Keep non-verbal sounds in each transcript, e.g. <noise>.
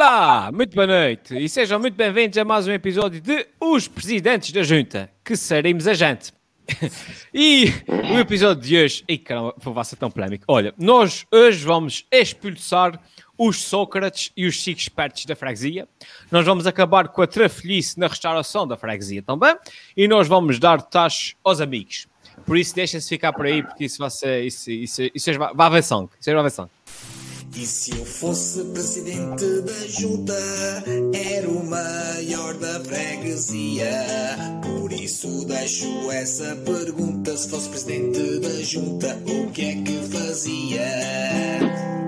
Olá, muito boa noite e sejam muito bem-vindos a mais um episódio de Os Presidentes da Junta, que seremos a gente. <laughs> e o episódio de hoje, e caramba, vai ser tão polémico. Olha, nós hoje vamos expulsar os Sócrates e os cinco espertos da freguesia. Nós vamos acabar com a trafelice na restauração da freguesia também. E nós vamos dar taxas aos amigos. Por isso, deixem-se ficar por aí, porque isso vai ser. Isso, isso, isso, isso vai haver sangue. Isso vai haver sangue. E se eu fosse presidente da junta, era o maior da freguesia. Por isso deixo essa pergunta: se fosse presidente da junta, o que é que fazia?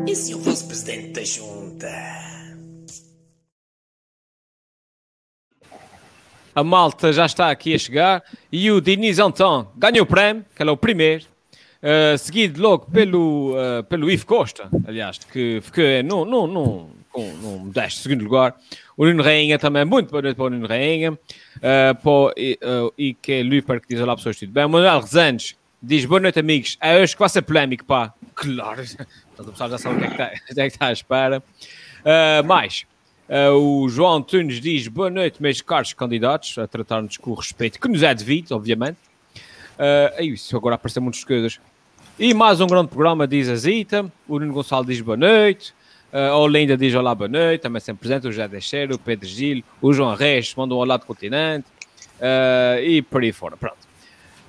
E se eu fosse presidente da junta? A malta já está aqui a chegar e o Diniz Anton ganhou o prémio, que ele é o primeiro. Uh, seguido logo pelo, uh, pelo Ivo Costa, aliás, que ficou no, no, no, no modesto segundo lugar. O Nuno Rainha também, muito boa noite para o Nuno Rainha. Uh, para, uh, e que é Luper que diz olá pessoas, tudo bem. O Manuel Rezanes diz boa noite, amigos. É hoje que vai ser polémico, pá. Claro, todo o pessoal já sabe o que é que <laughs> está, é está à espera. Uh, mais, uh, o João Antunes diz boa noite, meus caros candidatos, a tratar-nos com o respeito que nos é devido, obviamente. Uh, é isso, agora aparecem muitas coisas. E mais um grande programa, diz a Zita. O Nuno Gonçalo diz boa noite. Uh, a Olinda diz olá, boa noite. Também sempre presente o José Deixeiro, o Pedro Gil, o João Reis mandam um olá do continente. Uh, e por aí fora. Pronto.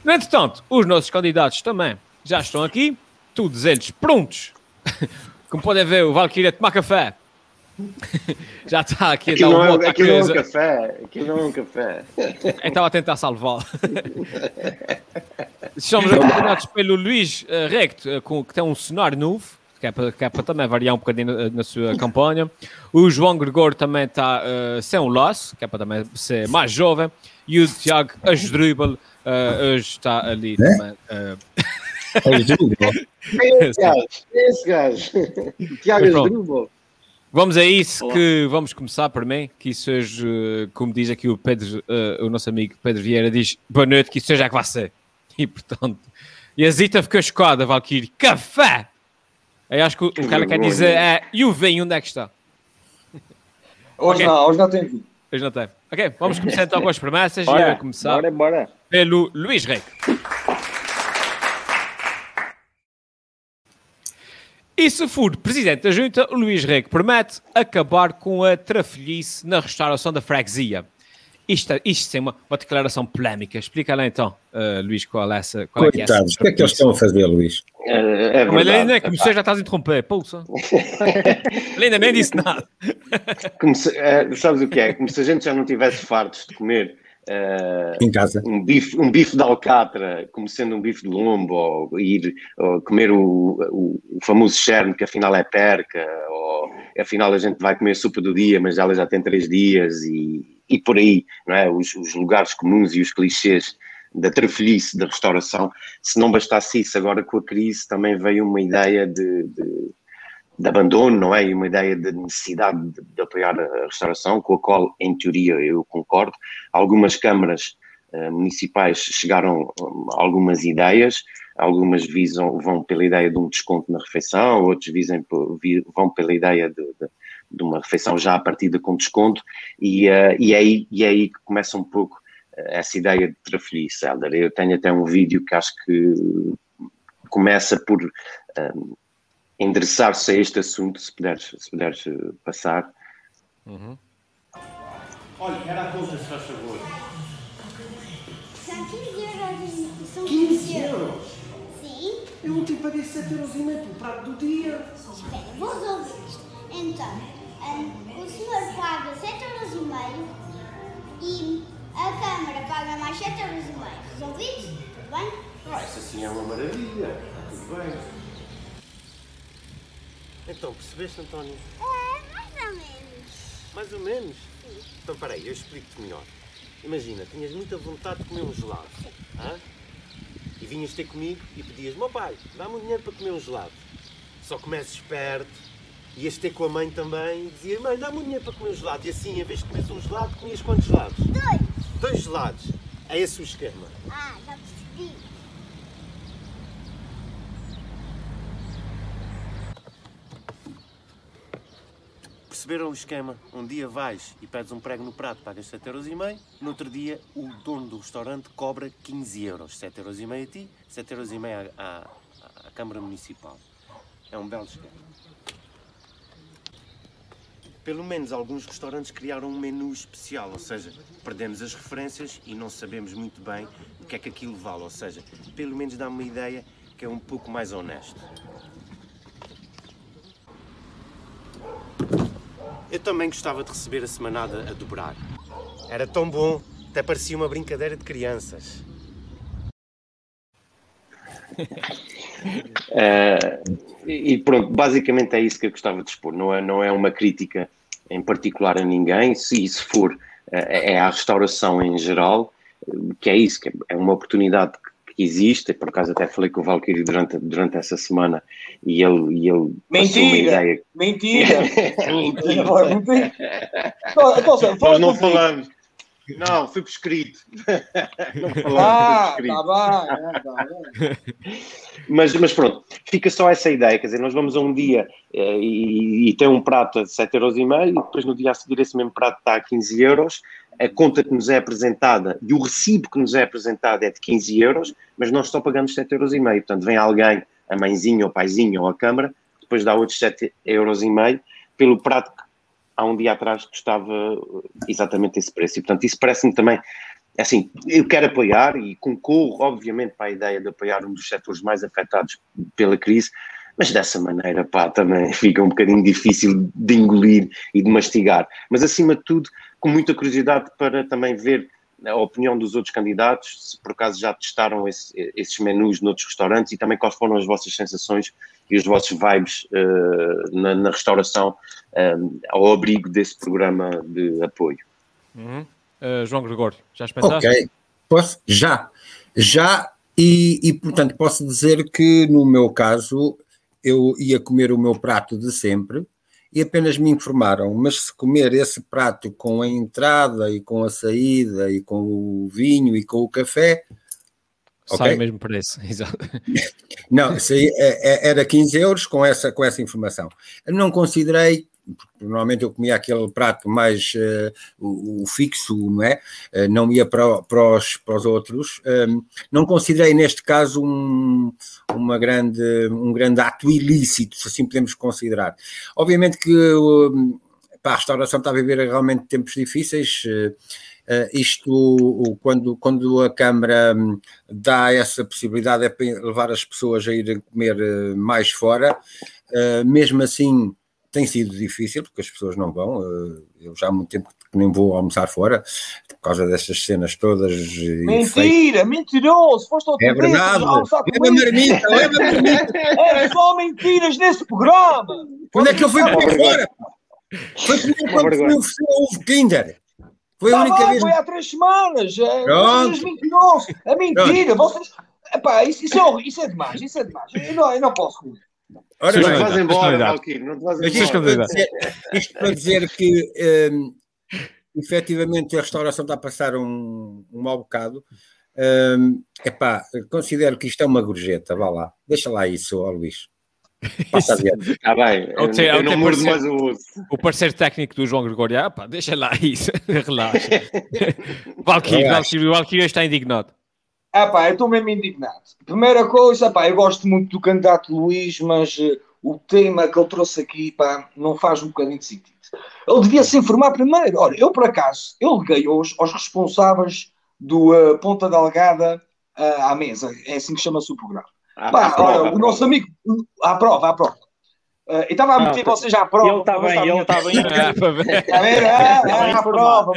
No entretanto, os nossos candidatos também já estão aqui. Todos eles prontos. <laughs> Como podem ver, o Valkyria tomar café. Já está aqui Aquilo um não, é, aquilo não é um coisa. café. Aquilo não é um café. <laughs> Estava a tentar salvá-lo. <laughs> Somos acompanhados pelo Luís eh, Recto, eh, com, que tem um cenário novo, que é, para, que é para também variar um bocadinho na, na sua <laughs> campanha. O João Gregor também está eh, sem um laço, que é para também ser mais jovem. E o Tiago Asdrubal hoje está ali também. eh, Esse gajo. Esse gajo. Tiago. Asdrubal. Vamos a isso que vamos começar por mim, que isso hoje, eh, como diz aqui o Pedro, eh, o nosso amigo Pedro Vieira, diz boa noite, que isso hoje é que vai ser. E portanto, e a Zita ficou chocada, Valkyrie, café! Eu acho que o, o que ela quer vergonha. dizer é, e o vinho, onde é que está? Hoje Ok. não, hoje não tem vinho. Hoje não tem. Ok, vamos começar então com as promessas e eu Bora, vou começar bora, bora. pelo Luís Rei. E se for presidente da junta, o Luís Rei promete acabar com a trafolhice na restauração da freguesia. Isto, isto é uma, uma declaração polémica. Explica lá então, uh, Luís, qual é essa. Qual é que é essa Coitados, o que é que eles estão a fazer, Luís? É, é Mas ele ainda verdade. começou, já estás a interromper. Pulsa. <laughs> ele ainda nem disse nada. Como se- é, sabes o que é? Como se a gente já não tivesse fartos de comer eh, Em casa. um, bife, um bife de alcatra, como sendo um bife de lombo, ou ir ou comer o, o, o famoso cherne, que afinal é perca, ou afinal a gente vai comer sopa do dia, mas ela já tem três dias, e, e por aí, não é? Os, os lugares comuns e os clichês da trafolhice da restauração. Se não bastasse isso, agora com a crise também veio uma ideia de, de, de abandono, não é? E uma ideia de necessidade de, de apoiar a restauração, com a qual, em teoria, eu concordo. Algumas câmaras eh, municipais chegaram a algumas ideias, algumas visam, vão pela ideia de um desconto na refeição, outros visem, pe- vi- vão pela ideia de, de, de uma refeição já a partida com desconto, e, eh, e, é aí, e é aí que começa um pouco eh, essa ideia de trafolhice, Helder. Eu tenho até um vídeo que acho que começa por eh, endereçar-se a este assunto, se puderes, se puderes eh, passar. Olha, era a conta, se faz favor. São 15 euros. São 15 euros? Sim. Eu ontem paguei 7 euros e meio pelo prato do dia. Espera, vou resolver isto. Então, hum, o senhor paga 7 euros e meio e a Câmara paga mais 7 euros e meio. Resolvido? Tudo bem? Ah, isso assim é uma maravilha. Está tudo bem. Então, percebeste, António? É, mais ou menos. Mais ou menos? Então, peraí, eu explico-te melhor. Imagina, tinhas muita vontade de comer um gelado. hã? E vinhas ter comigo e pedias, meu pai, dá-me um dinheiro para comer um gelado. Só comeces esperto, ias ter com a mãe também e dizias, mãe, dá-me um dinheiro para comer um gelado. E assim, em vez de comeres um gelado, comias quantos gelados? Dois. Dois gelados. É esse o esquema. Ah, já percebi. Perceberam o esquema? Um dia vais e pedes um prego no prato, pagas 7,5€. No outro dia, o dono do restaurante cobra 15 euros. 7,5€ a ti, 7,5€ à, à, à Câmara Municipal. É um belo esquema. Pelo menos alguns restaurantes criaram um menu especial, ou seja, perdemos as referências e não sabemos muito bem o que é que aquilo vale. Ou seja, pelo menos dá-me uma ideia que é um pouco mais honesto. Eu também gostava de receber a semanada a dobrar. Era tão bom, até parecia uma brincadeira de crianças. <laughs> Eh, e pronto, basicamente é isso que eu gostava de expor. Não é, não é uma crítica em particular a ninguém, se isso for, eh, é à restauração em geral, que é isso, que é uma oportunidade existe. Por acaso até falei com o Valkyrie durante, durante essa semana e ele, e ele passou uma Mentira! ideia. Mentira! <laughs> Mentira. Mentira. Então, então, Nós não falamos. Não, foi por escrito. <laughs> não falamos, Ah, foi por escrito. tá bem, é, tá bem. Mas, mas pronto, fica só essa ideia, quer dizer, nós vamos a um dia eh, e, e tem um prato a 7,5€ e depois no dia a seguir esse mesmo prato está a 15 euros, a conta que nos é apresentada e o recibo que nos é apresentado é de 15 euros, mas nós só pagamos 7,5€, portanto vem alguém, a mãezinha, ou o paizinho ou a câmara, depois dá outros 7,5€ pelo prato que há um dia atrás custava exatamente esse preço. E portanto isso parece-me também assim, eu quero apoiar e concorro, obviamente, para a ideia de apoiar um dos setores mais afetados pela crise, mas dessa maneira, pá, também <laughs> fica um bocadinho difícil de engolir e de mastigar. Mas, acima de tudo, com muita curiosidade para também ver a opinião dos outros candidatos, se por acaso já testaram esse- esses menus noutros restaurantes e também quais foram as vossas sensações e os vossos vibes eh, na, na restauração eh, ao abrigo desse programa de apoio. Uhum. Uh, João Gregório, já experimentaste? Ok, posso? Já, já, e, e, portanto posso dizer que no meu caso eu ia comer o meu prato de sempre e apenas me informaram, mas se comer esse prato com a entrada e com a saída e com o vinho e com o café, Sai o mesmo preço, <laughs> exato. não, é- é- era 15 euros com essa, com essa informação. Não considerei, porque normalmente eu comia aquele prato mais eh, o, o fixo, não é? Eh, não ia para, para, os, para os outros. Ehm, não considerei neste caso um, uma grande, um grande ato ilícito, se assim podemos considerar. Obviamente que hum, pá, a restauração está a viver realmente tempos difíceis. eh, isto, quando, quando a Câmara hum, dá essa possibilidade, é para levar as pessoas a irem comer mais fora. Mesmo assim, tem sido difícil, porque as pessoas não vão. eh, eu já há muito tempo que nem vou almoçar fora, por causa destas cenas todas. Mentira, mentiroso, foste outra É vez verdade. almoçar Leva comigo. marmita, leva marmita. <laughs> É só mentiras nesse programa. Quando é que eu fui comer vergonha. fora? Foi comer quando me ofereceu ovo Kinder. Foi a Tá única bem, vez. foi há três semanas. É, Pronto. vocês mentirosos. É mentira. Vocês... Epá, isso, isso, é, isso é demais, isso é demais. Eu não, eu não posso. Ora Não bem, te vais embora. Valkyrie, não te vais Mas isto Isto embora. para dizer, isto para dizer que hum, efetivamente a restauração está a passar um, um mau bocado. Hum, epá, considero que isto é uma gorjeta, vá lá, deixa lá isso, ó Luís. Passa adiante. Está bem, Ao eu, ter- eu não mordo mais o osso. O parceiro técnico do João Gregório, ah, pá, deixa lá isso, <laughs> relaxa. <laughs> Valkyrie, Relaxa. Valkyrie, o Valkyrie está indignado. Ah pá, eu estou mesmo indignado. Primeira coisa, pá, eu gosto muito do candidato Luís, mas eh, o tema que ele trouxe aqui, pá, não faz um bocadinho de sentido. Ele devia se informar primeiro. Olha, eu por acaso, eu liguei hoje aos responsáveis do eh, Ponta Delgada eh, à mesa, é assim que chama-se o programa. Pá, prova, olha, o nosso amigo, à prova, à prova. Eh, e estava a meter Ah, vocês à prova. Ele está bem, ele estava- está bem. Ah. Está? Ah, Bem ah, à prova,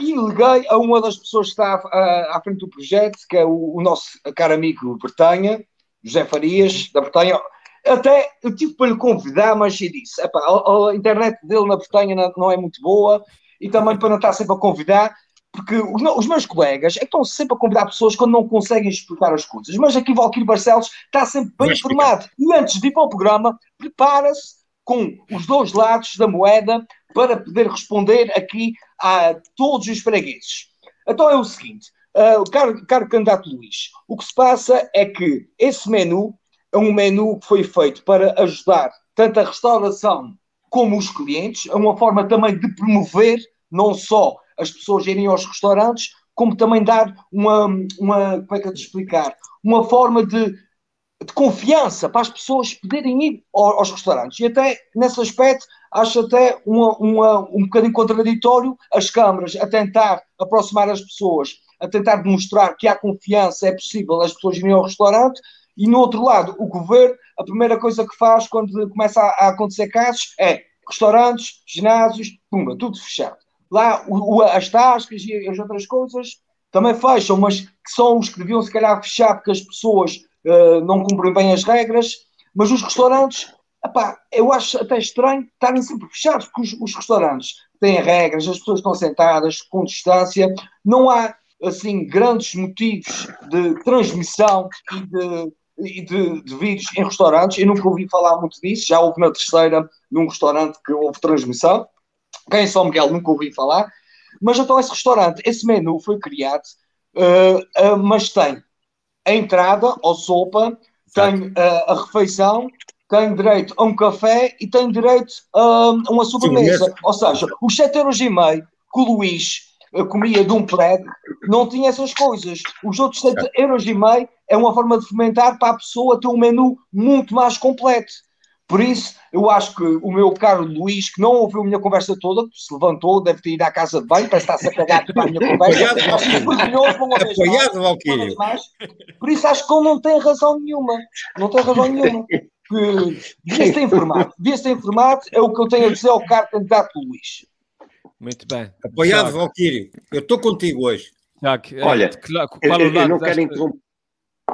e liguei a uma das pessoas que está ah, à frente do projeto, que é o, o nosso caro amigo Bretanha, José Farias, da Bretanha. Até eu tive para lhe convidar, mas eu disse: epá, a, a internet dele na Bretanha não, não é muito boa e também para não estar sempre a convidar, porque os, meus colegas é que estão sempre a convidar pessoas quando não conseguem explicar as coisas. Mas aqui Valquírio Barcelos está sempre bem informado. E antes de ir para o programa, prepara-se com os dois lados da moeda para poder responder aqui a todos os fregueses. Então é o seguinte, ah, caro, caro candidato Luís, o que se passa é que esse menu é um menu que foi feito para ajudar tanto a restauração como os clientes, é uma forma também de promover não só as pessoas irem aos restaurantes, como também dar uma, uma como é que eu te explicar, uma forma de, de confiança para as pessoas poderem ir aos, restaurantes. E até nesse aspecto acho até uma, uma, um bocadinho contraditório as câmaras a tentar aproximar as pessoas, a tentar demonstrar que há confiança, é possível as pessoas irem ao restaurante, e no outro lado, o governo, a primeira coisa que faz quando começa a, a acontecer casos é restaurantes, ginásios, pumba, tudo fechado. Lá o, o, as tascas e as outras coisas também fecham, mas que são os que deviam se calhar fechar porque as pessoas uh, não cumprem bem as regras. Mas os restaurantes, epá, eu acho até estranho estarem sempre fechados, porque os, os restaurantes têm regras, as pessoas estão sentadas com distância, não há assim grandes motivos de transmissão e de e de, de vídeos em restaurantes. Eu nunca ouvi falar muito disso, já houve na terceira, num restaurante que houve transmissão. Quem é São Miguel nunca ouvi falar. Mas então esse restaurante, esse menu foi criado, uh, uh, mas tem a entrada ou sopa, tem uh, a refeição, tem direito a um café e tem direito a uma sobremesa. Sim, Ou seja, os 7,5 euros que o Luís comia de um prédio, não tinha essas coisas. Os outros 7 euros e meio é uma forma de fomentar para a pessoa ter um menu muito mais completo. Por isso, eu acho que o meu caro Luís, que não ouviu a minha conversa toda, se levantou, deve ter ido à casa de banho, parece estar-se a cagar para a minha conversa. Apoiado, Valquírio. Por isso, acho que ele não tem razão nenhuma. Não tem razão nenhuma. Devia-se ter informado. Devia-se ter informado, é o que eu tenho a dizer ao caro candidato Luís. Muito bem. Apoiado, Valquírio. Eu estou contigo hoje. Tiago, Olha, é, eu, eu, eu não quero interromper.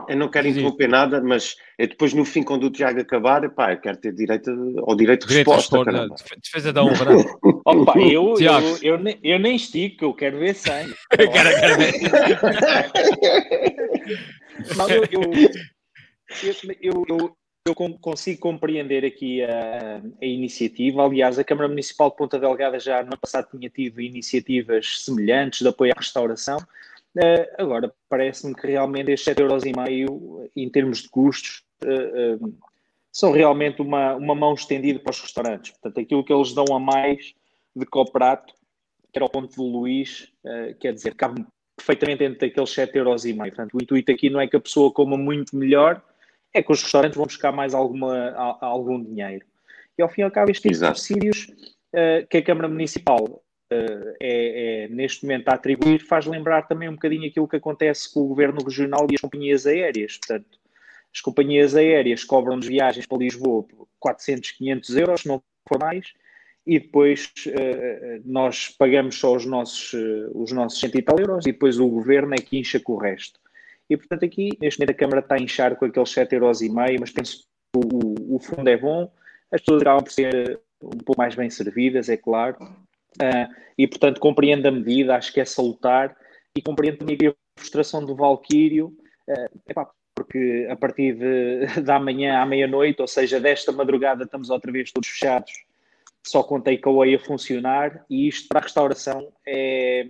Eu não quero interromper nada, mas depois no fim, quando o Tiago acabar, pá, eu quero ter direito ao direito de direito resposta. De defesa da honra. <laughs> Opa, eu, eu, eu, nem, eu nem estico, eu quero ver sangue. <laughs> eu quero, quero ver. Não, eu, eu, eu, eu consigo compreender aqui a, a, iniciativa. Aliás, a Câmara Municipal de Ponta Delgada já no ano passado tinha tido iniciativas semelhantes de apoio à restauração. Uh, agora, parece-me que realmente estes 7,5€ em termos de custos uh, uh, são realmente uma, uma mão estendida para os restaurantes. Portanto, aquilo que eles dão a mais de coprato, que era o ponto do Luís, quer dizer, cabe perfeitamente dentro daqueles 7,5€. Portanto, o intuito aqui não é que a pessoa coma muito melhor, é que os restaurantes vão buscar mais alguma, algum dinheiro. E ao fim e ao cabo, estes tipo subsídios uh, que a Câmara Municipal uh, é, é, neste momento a atribuir faz lembrar também um bocadinho aquilo que acontece com o Governo Regional e as companhias aéreas. Portanto, as companhias aéreas cobram-nos viagens para Lisboa por 400, 500 euros, se não for mais, e depois uh, nós pagamos só os nossos, uh, os nossos 100 e tal euros e depois o governo é que incha com o resto. E, portanto, aqui, neste momento, a Câmara está a inchar com aqueles 7,5€, mas penso que o, o, fundo é bom, as pessoas acabam por ser um pouco mais bem servidas, é claro, uh, e, portanto, compreendo a medida, acho que é salutar, e compreendo também a frustração do Valquírio, uh, epá, porque a partir de, <laughs> da manhã à meia-noite, ou seja, desta madrugada, estamos outra vez todos fechados, só com takeaway a funcionar, e isto para a restauração é,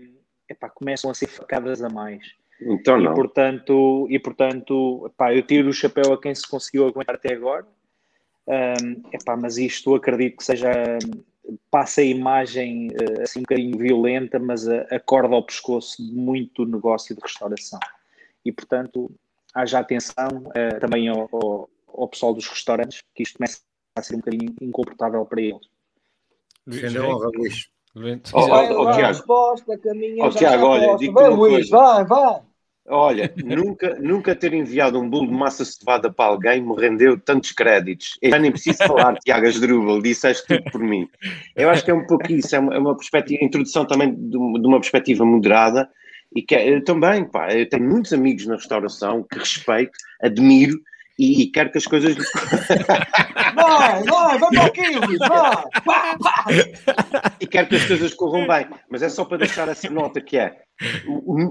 epá, começam a ser facadas a mais. Então não. E portanto, e, portanto pá, eu tiro o chapéu a quem se conseguiu aguentar até agora. Um, epá, mas isto acredito que seja passa a imagem uh, assim um bocadinho violenta, mas a, a corda ao pescoço de muito negócio de restauração. E portanto, haja atenção uh, também ao, ao, ao, pessoal dos restaurantes, que isto começa a ser um bocadinho incomportável para eles. Defende Oh, oh, oh, Tiago, resposta, oh, Tiago olha, digo vai, Luís, vai, vai. Olha, nunca, nunca ter enviado um bolo de massa cevada para alguém me rendeu tantos créditos. Eu já nem preciso falar, <laughs> Tiago Asdrúbal, disseste tudo por mim. Eu acho que é um pouco isso, é uma, é uma perspectiva, introdução também de, de, uma perspectiva moderada e que eu também, pá, eu tenho muitos amigos na restauração que respeito, admiro e, e quero que as coisas. <laughs> vai, vai, vai para aquilo, vai! E quero que as coisas corram bem, mas é só para deixar essa nota que é.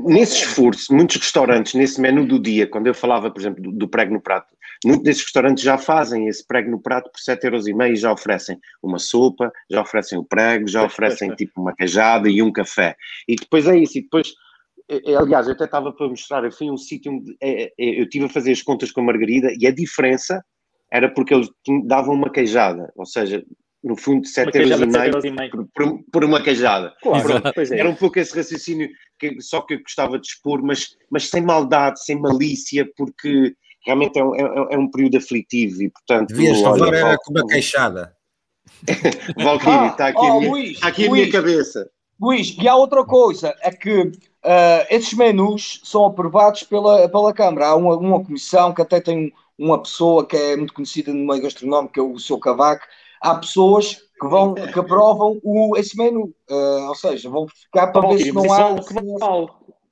Nesse esforço, muitos restaurantes, nesse menu do dia, quando eu falava, por exemplo, do, do prego no prato, muitos desses restaurantes já fazem esse prego no prato por 7,5€ e já oferecem uma sopa, já oferecem o prego, já oferecem tipo uma cajada e um café. E depois é isso, e depois aliás, eu até estava para mostrar, eu fui a um sítio onde é, eu estive a fazer as contas com a Margarida e a diferença era porque eles davam uma queijada, ou seja, no fundo, 7 Uma euros e meio euros e meio. por, por- por uma queijada. Claro, é. Era um pouco esse raciocínio que, só que eu gostava de expor, mas, mas sem maldade, sem malícia, porque realmente é um, é- é um período aflitivo e, portanto, Devias levar era com uma queixada. <laughs> Valkyrie, Ah, está aqui, oh, a minha, Luís, está aqui a Luís. minha cabeça. Luís, e há outra coisa, é que ah, esses menus são aprovados pela, pela Câmara. Há uma, uma comissão que até tem uma pessoa que é muito conhecida no meio gastronómico, que é o seu Cavaco. Há pessoas que vão que aprovam o, esse menu, Ah, ou seja, vão ficar para ver se não é há que vale.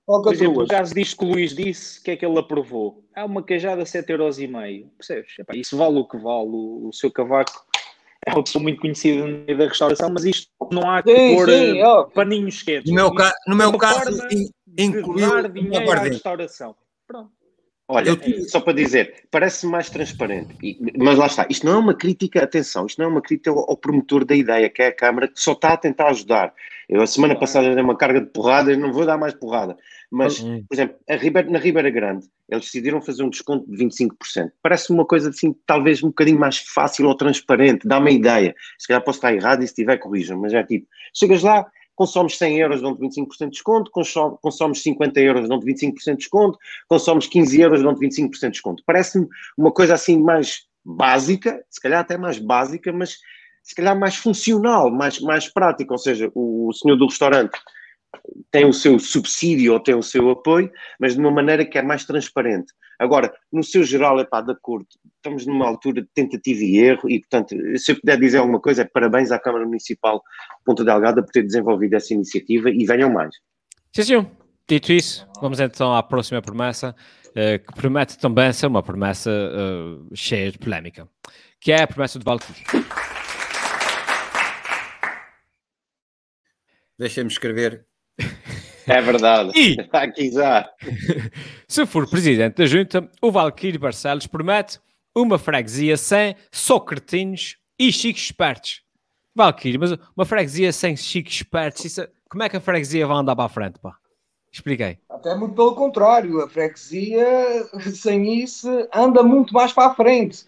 Por exemplo, o caso disto que o Luís disse, o que é que ele aprovou? Há uma queijada 7,5€. Percebes? Epá, isso vale o que vale. O, o seu cavaco é uma pessoa muito conhecida no meio da restauração, mas isto não há que Sim, pôr sim, ó. paninhos quentes. No meu, ca- no é meu caso, in- incluiu dar uma dinheiro à aguardente. restauração. Pronto. Olha, só para dizer, parece mais transparente, mas lá está, isto não é uma crítica, atenção, isto não é uma crítica ao, ao promotor da ideia, que é a Câmara, que só está a tentar ajudar. Eu, a semana passada, dei uma carga de porrada, não vou dar mais porrada, mas, Hum. por exemplo, Ribeira- na Ribeira Grande, eles decidiram fazer um desconto de 25%. Parece uma coisa assim, talvez um bocadinho mais fácil ou transparente, dá uma ideia. Se calhar posso estar errado e se tiver, corrijam, mas é tipo, chegas lá, consomes 100 euros, dão-te 25% de desconto, consom- consomes 50 euros, dão-te 25% de desconto, consomes 15 euros, dão-te 25% de desconto. Parece-me uma coisa assim mais básica, se calhar até mais básica, mas se calhar mais funcional, mais, mais prática. Ou seja, o senhor do restaurante tem o seu subsídio ou tem o seu apoio, mas de uma maneira que é mais transparente. Agora, no seu geral, é pá, de acordo, estamos numa altura de tentativa e erro e, portanto, se eu puder dizer alguma coisa, é parabéns à Câmara Municipal de Ponta Delgada por ter desenvolvido essa iniciativa e venham mais. Sim, sim. Dito isso, vamos então à próxima promessa, eh, que promete também ser uma promessa eh, cheia de polémica, que é a promessa de Valkyrie. Deixa-me escrever. É verdade. E- Está <laughs> aqui já. Se for presidente da junta, o Valkyrie Barcelos promete uma freguesia sem socretinhos e chiques espertos. Valkyrie, mas uma freguesia sem chiques espertos, isso é- como é que a freguesia vai andar para a frente, pá? Expliquei. Até muito pelo contrário, a freguesia sem isso anda muito mais para a frente.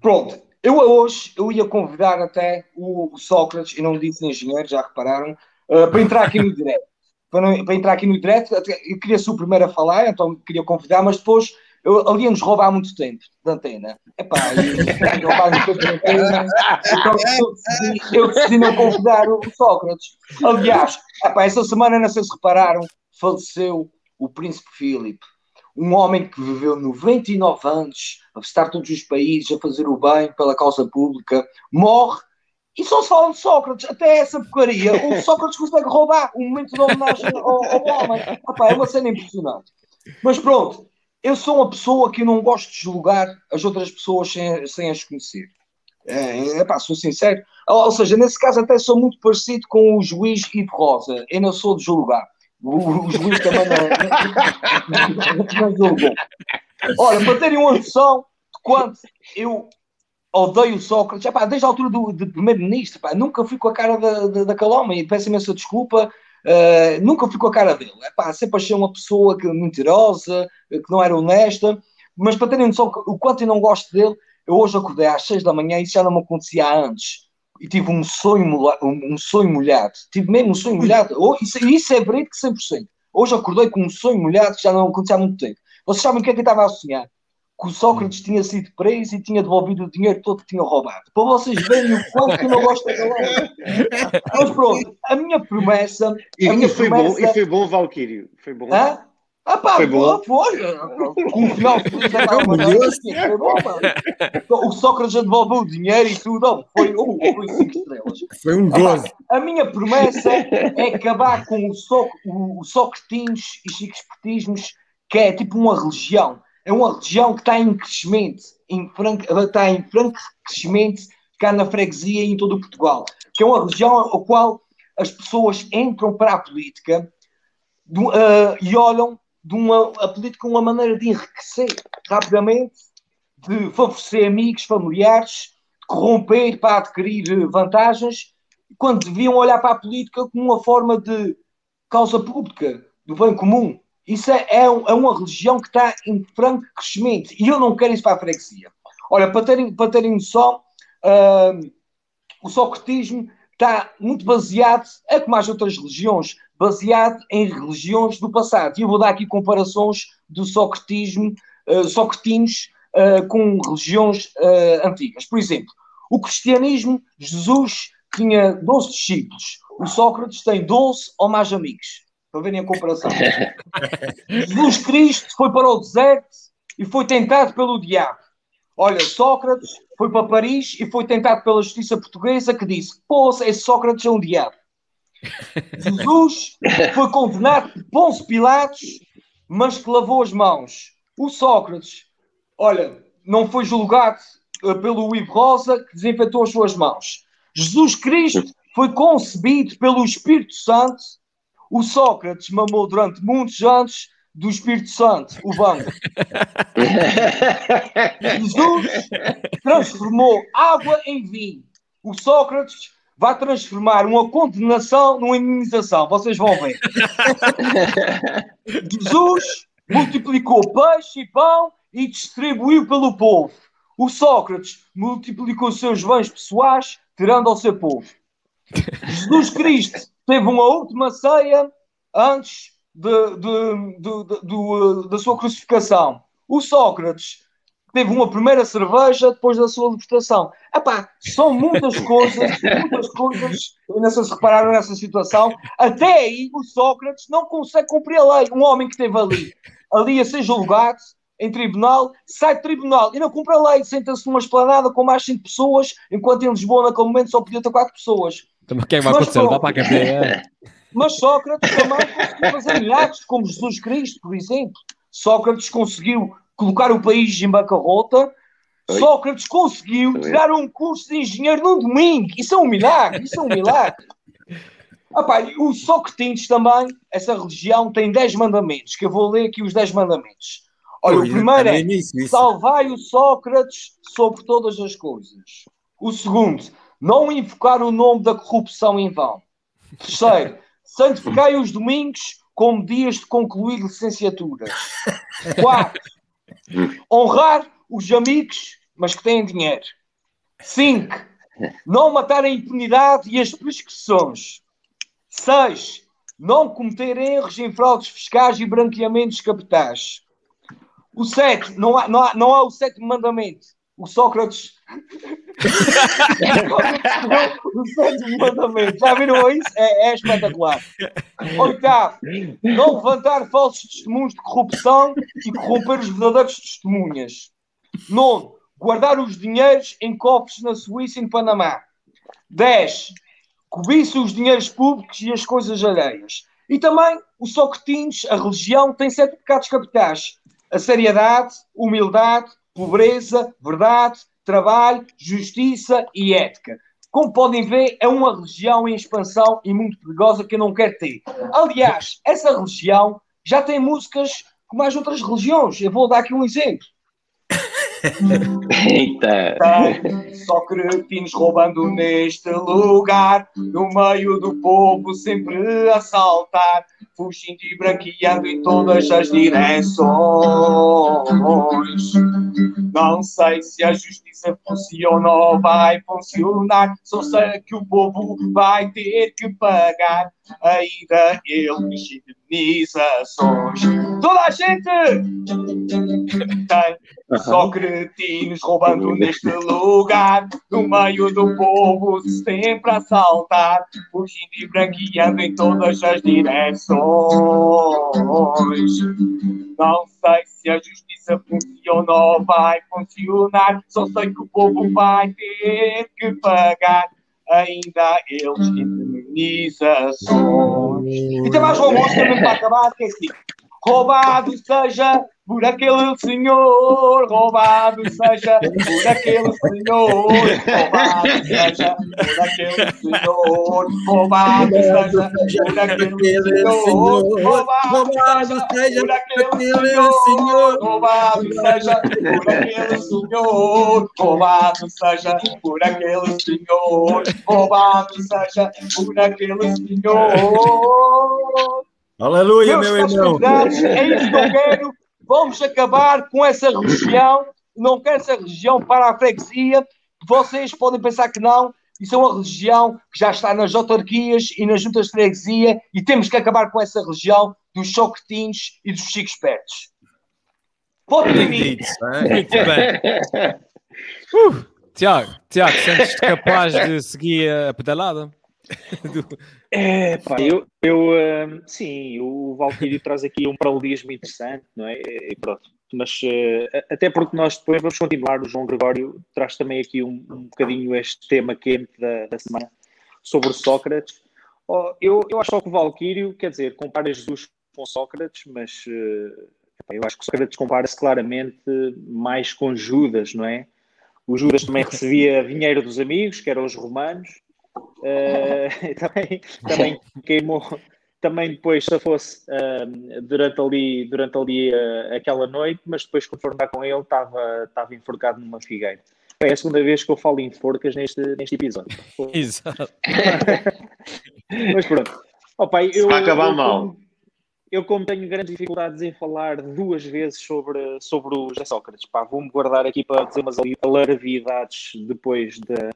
Pronto, eu hoje eu ia convidar até o, Sócrates, e não disse engenheiro, já repararam, eh, para entrar aqui no direto. Para, para entrar aqui no direto, eu queria ser o primeiro a falar, então queria convidar, mas depois eu, ali muito tempo antena. Epá, e, roubar muito tempo de antena, então eu decidi, eu decidi não convidar o Sócrates. Aliás, epá, essa semana, não sei se repararam, faleceu o Príncipe Filipe, um homem que viveu 99 anos a visitar todos os países, a fazer o bem pela causa pública, morre e só se fala de Sócrates, até essa porcaria. O Sócrates consegue roubar um momento de homenagem ao, ao homem. Epá, é uma cena impressionante. Mas pronto, eu sou uma pessoa que não gosto de julgar as outras pessoas sem, sem as conhecer. É, epá, sou sincero. Ou, ou seja, nesse caso até sou muito parecido com o juiz Ivo Rosa. Eu não sou de julgar. O, o juiz também não, não julgou. Ora, para terem uma noção de quanto eu odeio Sócrates, epá, desde a altura do, do primeiro-ministro, nunca fui com a cara da, da, daquele homem, e peço imensa desculpa, uh, nunca fui com a cara dele. Epá, sempre achei uma pessoa que, mentirosa, que não era honesta, mas para terem noção o quanto eu não gosto dele, eu hoje acordei às 6 da manhã e isso já não me acontecia antes. E tive um sonho, molhado, um sonho molhado. Tive mesmo um sonho molhado. Oh, isso, isso é verídico 100%. Hoje acordei com um sonho molhado que já não acontecia há muito tempo. Vocês sabem o que é que eu estava a sonhar? Que o Sócrates tinha sido preso e tinha devolvido o dinheiro todo que tinha roubado. Para vocês verem o quanto que eu não gosto daquela <laughs> Mas pronto, a minha promessa. E, a minha e foi promessa... bom, e foi bom, Valquírio. Foi bom. Hã? Ah pá, Foi bom. foi. O final foi bom, mano. O Sócrates já devolveu o dinheiro e tudo. Oh, foi, oh, foi cinco estrelas. Foi um Ah, gozo. a minha promessa é acabar com o, so, o, o socretinhos e chiquespetismos, que é tipo uma religião. É uma religião que está em crescimento, em franco, está em franco crescimento cá na freguesia e em todo o Portugal. Que é uma religião a qual as pessoas entram para a política do- ah, e olham de uma, a política como uma maneira de enriquecer rapidamente, de favorecer amigos, familiares, de corromper para adquirir vantagens, quando deviam olhar para a política como uma forma de causa pública, do bem comum. Isso é, é, é uma religião que está em franco crescimento e eu não quero isso para a freguesia. Olha, para terem, para terem ah, o socratismo está muito baseado, é como as outras religiões, baseado em religiões do passado. E eu vou dar aqui comparações do socratismo, uh, socratinos uh, com religiões uh, antigas. Por exemplo, o cristianismo, Jesus tinha 12 discípulos. O Sócrates tem 12 ou mais amigos. Para verem a comparação. Jesus Cristo foi para o deserto e foi tentado pelo diabo. Olha, Sócrates foi para Paris e foi tentado pela justiça portuguesa que disse: Poxa, esse Sócrates é um diabo. Jesus foi condenado por Ponce Pilatos, mas que lavou as mãos. O Sócrates, olha, não foi julgado uh, pelo Ivo Rosa, que desinfetou as suas mãos. Jesus Cristo foi concebido pelo Espírito Santo. O Sócrates mamou durante muitos anos do Espírito Santo, o banco. <laughs> Jesus transformou água em vinho. O Sócrates vai transformar uma condenação numa indenização. Vocês vão ver. <laughs> Jesus multiplicou peixe e pão e distribuiu pelo povo. O Sócrates multiplicou seus bens pessoais, tirando ao seu povo. <laughs> Jesus Cristo teve uma última ceia antes de, de, de, da sua crucificação. O Sócrates teve uma primeira cerveja depois da sua libertação. Epá, são muitas coisas, <laughs> muitas coisas, ainda se repararam nessa situação. Até aí, o Sócrates não consegue cumprir a lei. Um homem que esteve ali, ali a ser julgado em tribunal, sai de tribunal e não cumpre a lei, senta-se numa esplanada com mais 5 pessoas, enquanto em Lisboa, naquele momento, só podia ter 4 pessoas. Então, o que é que vai acontecer? Dá para a cadeia. <laughs> Mas Sócrates também conseguiu fazer milagres, como Jesus Cristo, por exemplo. Sócrates conseguiu colocar o país em bancarrota. Oi? Sócrates conseguiu Oi? tirar um curso de engenheiro num domingo. Isso é um milagre, isso é um milagre. <laughs> Epá, os Sócrates também, essa religião tem 10 mandamentos, que eu vou ler aqui os 10 mandamentos. Olha, Oi, o primeiro é, é salvai o Sócrates sobre todas as coisas. O segundo, não invocar o nome da corrupção em vão. Terceiro, santificai os domingos como dias de concluir licenciaturas. Quatro, honrar os amigos, mas que têm dinheiro. Cinco, não matar a impunidade e as prescrições. Seis, não cometer erros em fraudes fiscais e branqueamentos capitais. O sete, não há, não há, não há o sétimo mandamento. O Sócrates. mandamento. Já viram isso? É, é espetacular. Oitavo, não levantar falsos testemunhos de corrupção e corromper os verdadeiros testemunhas. Nono, guardar os dinheiros em cofres na Suíça e no Panamá. 10. Cobiça os dinheiros públicos e as coisas alheias. E também o Sócrates, a religião, tem sete pecados capitais: a seriedade, humildade, pobreza, verdade, trabalho, justiça e ética. Como podem ver, é uma religião em expansão e muito perigosa que eu não quero ter. Aliás, essa religião já tem músicas como as outras religiões. Eu vou dar aqui um exemplo. Eita! Só cretinos roubando neste lugar, no meio do povo sempre a saltar, fugindo e branqueando em todas as direções. Não sei se a justiça funciona ou vai funcionar, só sei que o povo vai ter que pagar ainda eles indenizações. Toda a gente tem só cretinos roubando neste lugar, no meio do povo sempre a saltar, fugindo e branqueando em todas as direções. Não sei se a justiça funciona ou vai funcionar, só sei que o povo vai ter que pagar ainda eles indemnizações. E tem mais uma <laughs> música mesmo para acabar, que é assim. Roubado seja por aquele senhor, roubado seja por aquele senhor, roubado seja por aquele senhor, roubado seja por aquele senhor, roubado seja por aquele senhor, roubado seja por aquele senhor, roubado seja por aquele senhor. Aleluia, meu irmão. É isso que eu quero Vamos acabar com essa religião. Não quero essa religião para a freguesia. Vocês podem pensar que não, Isso é uma religião que já está nas autarquias e nas juntas de freguesia e temos que acabar com essa religião dos socretinos e dos chicos espertos. Pode em mim. Muito bem. <laughs> Uh, Tiago, Tiago, sentes-te capaz de seguir a pedalada? <laughs> Do- É, pá, eu, eu hum, sim, o Valkyrie <laughs> traz aqui um paralelismo interessante, não é? E pronto. Mas a- até porque nós depois vamos continuar, o João Gregório traz também aqui um, um bocadinho este tema quente da, da semana sobre o Sócrates. Oh, eu, eu acho só que o Valkyrio, quer dizer, compara Jesus com Sócrates, mas epá, eu acho que Sócrates compara-se claramente mais com Judas, não é? O Judas também <laughs> recebia dinheiro dos amigos, que eram os romanos, Uh, <laughs> também, também queimou, também depois se fosse uh, durante ali, durante ali uh, aquela noite, mas depois andar com ele estava, estava enforcado numa figueira. É a segunda vez que eu falo em forcas neste, neste episódio. <laughs> Exato. <laughs> mas pronto. Opa, eu, Vai acabar eu, mal. Como, eu, como tenho grandes dificuldades em falar duas vezes sobre, sobre o José Sócrates, pá, vou-me guardar aqui para dizer umas alarvidades depois de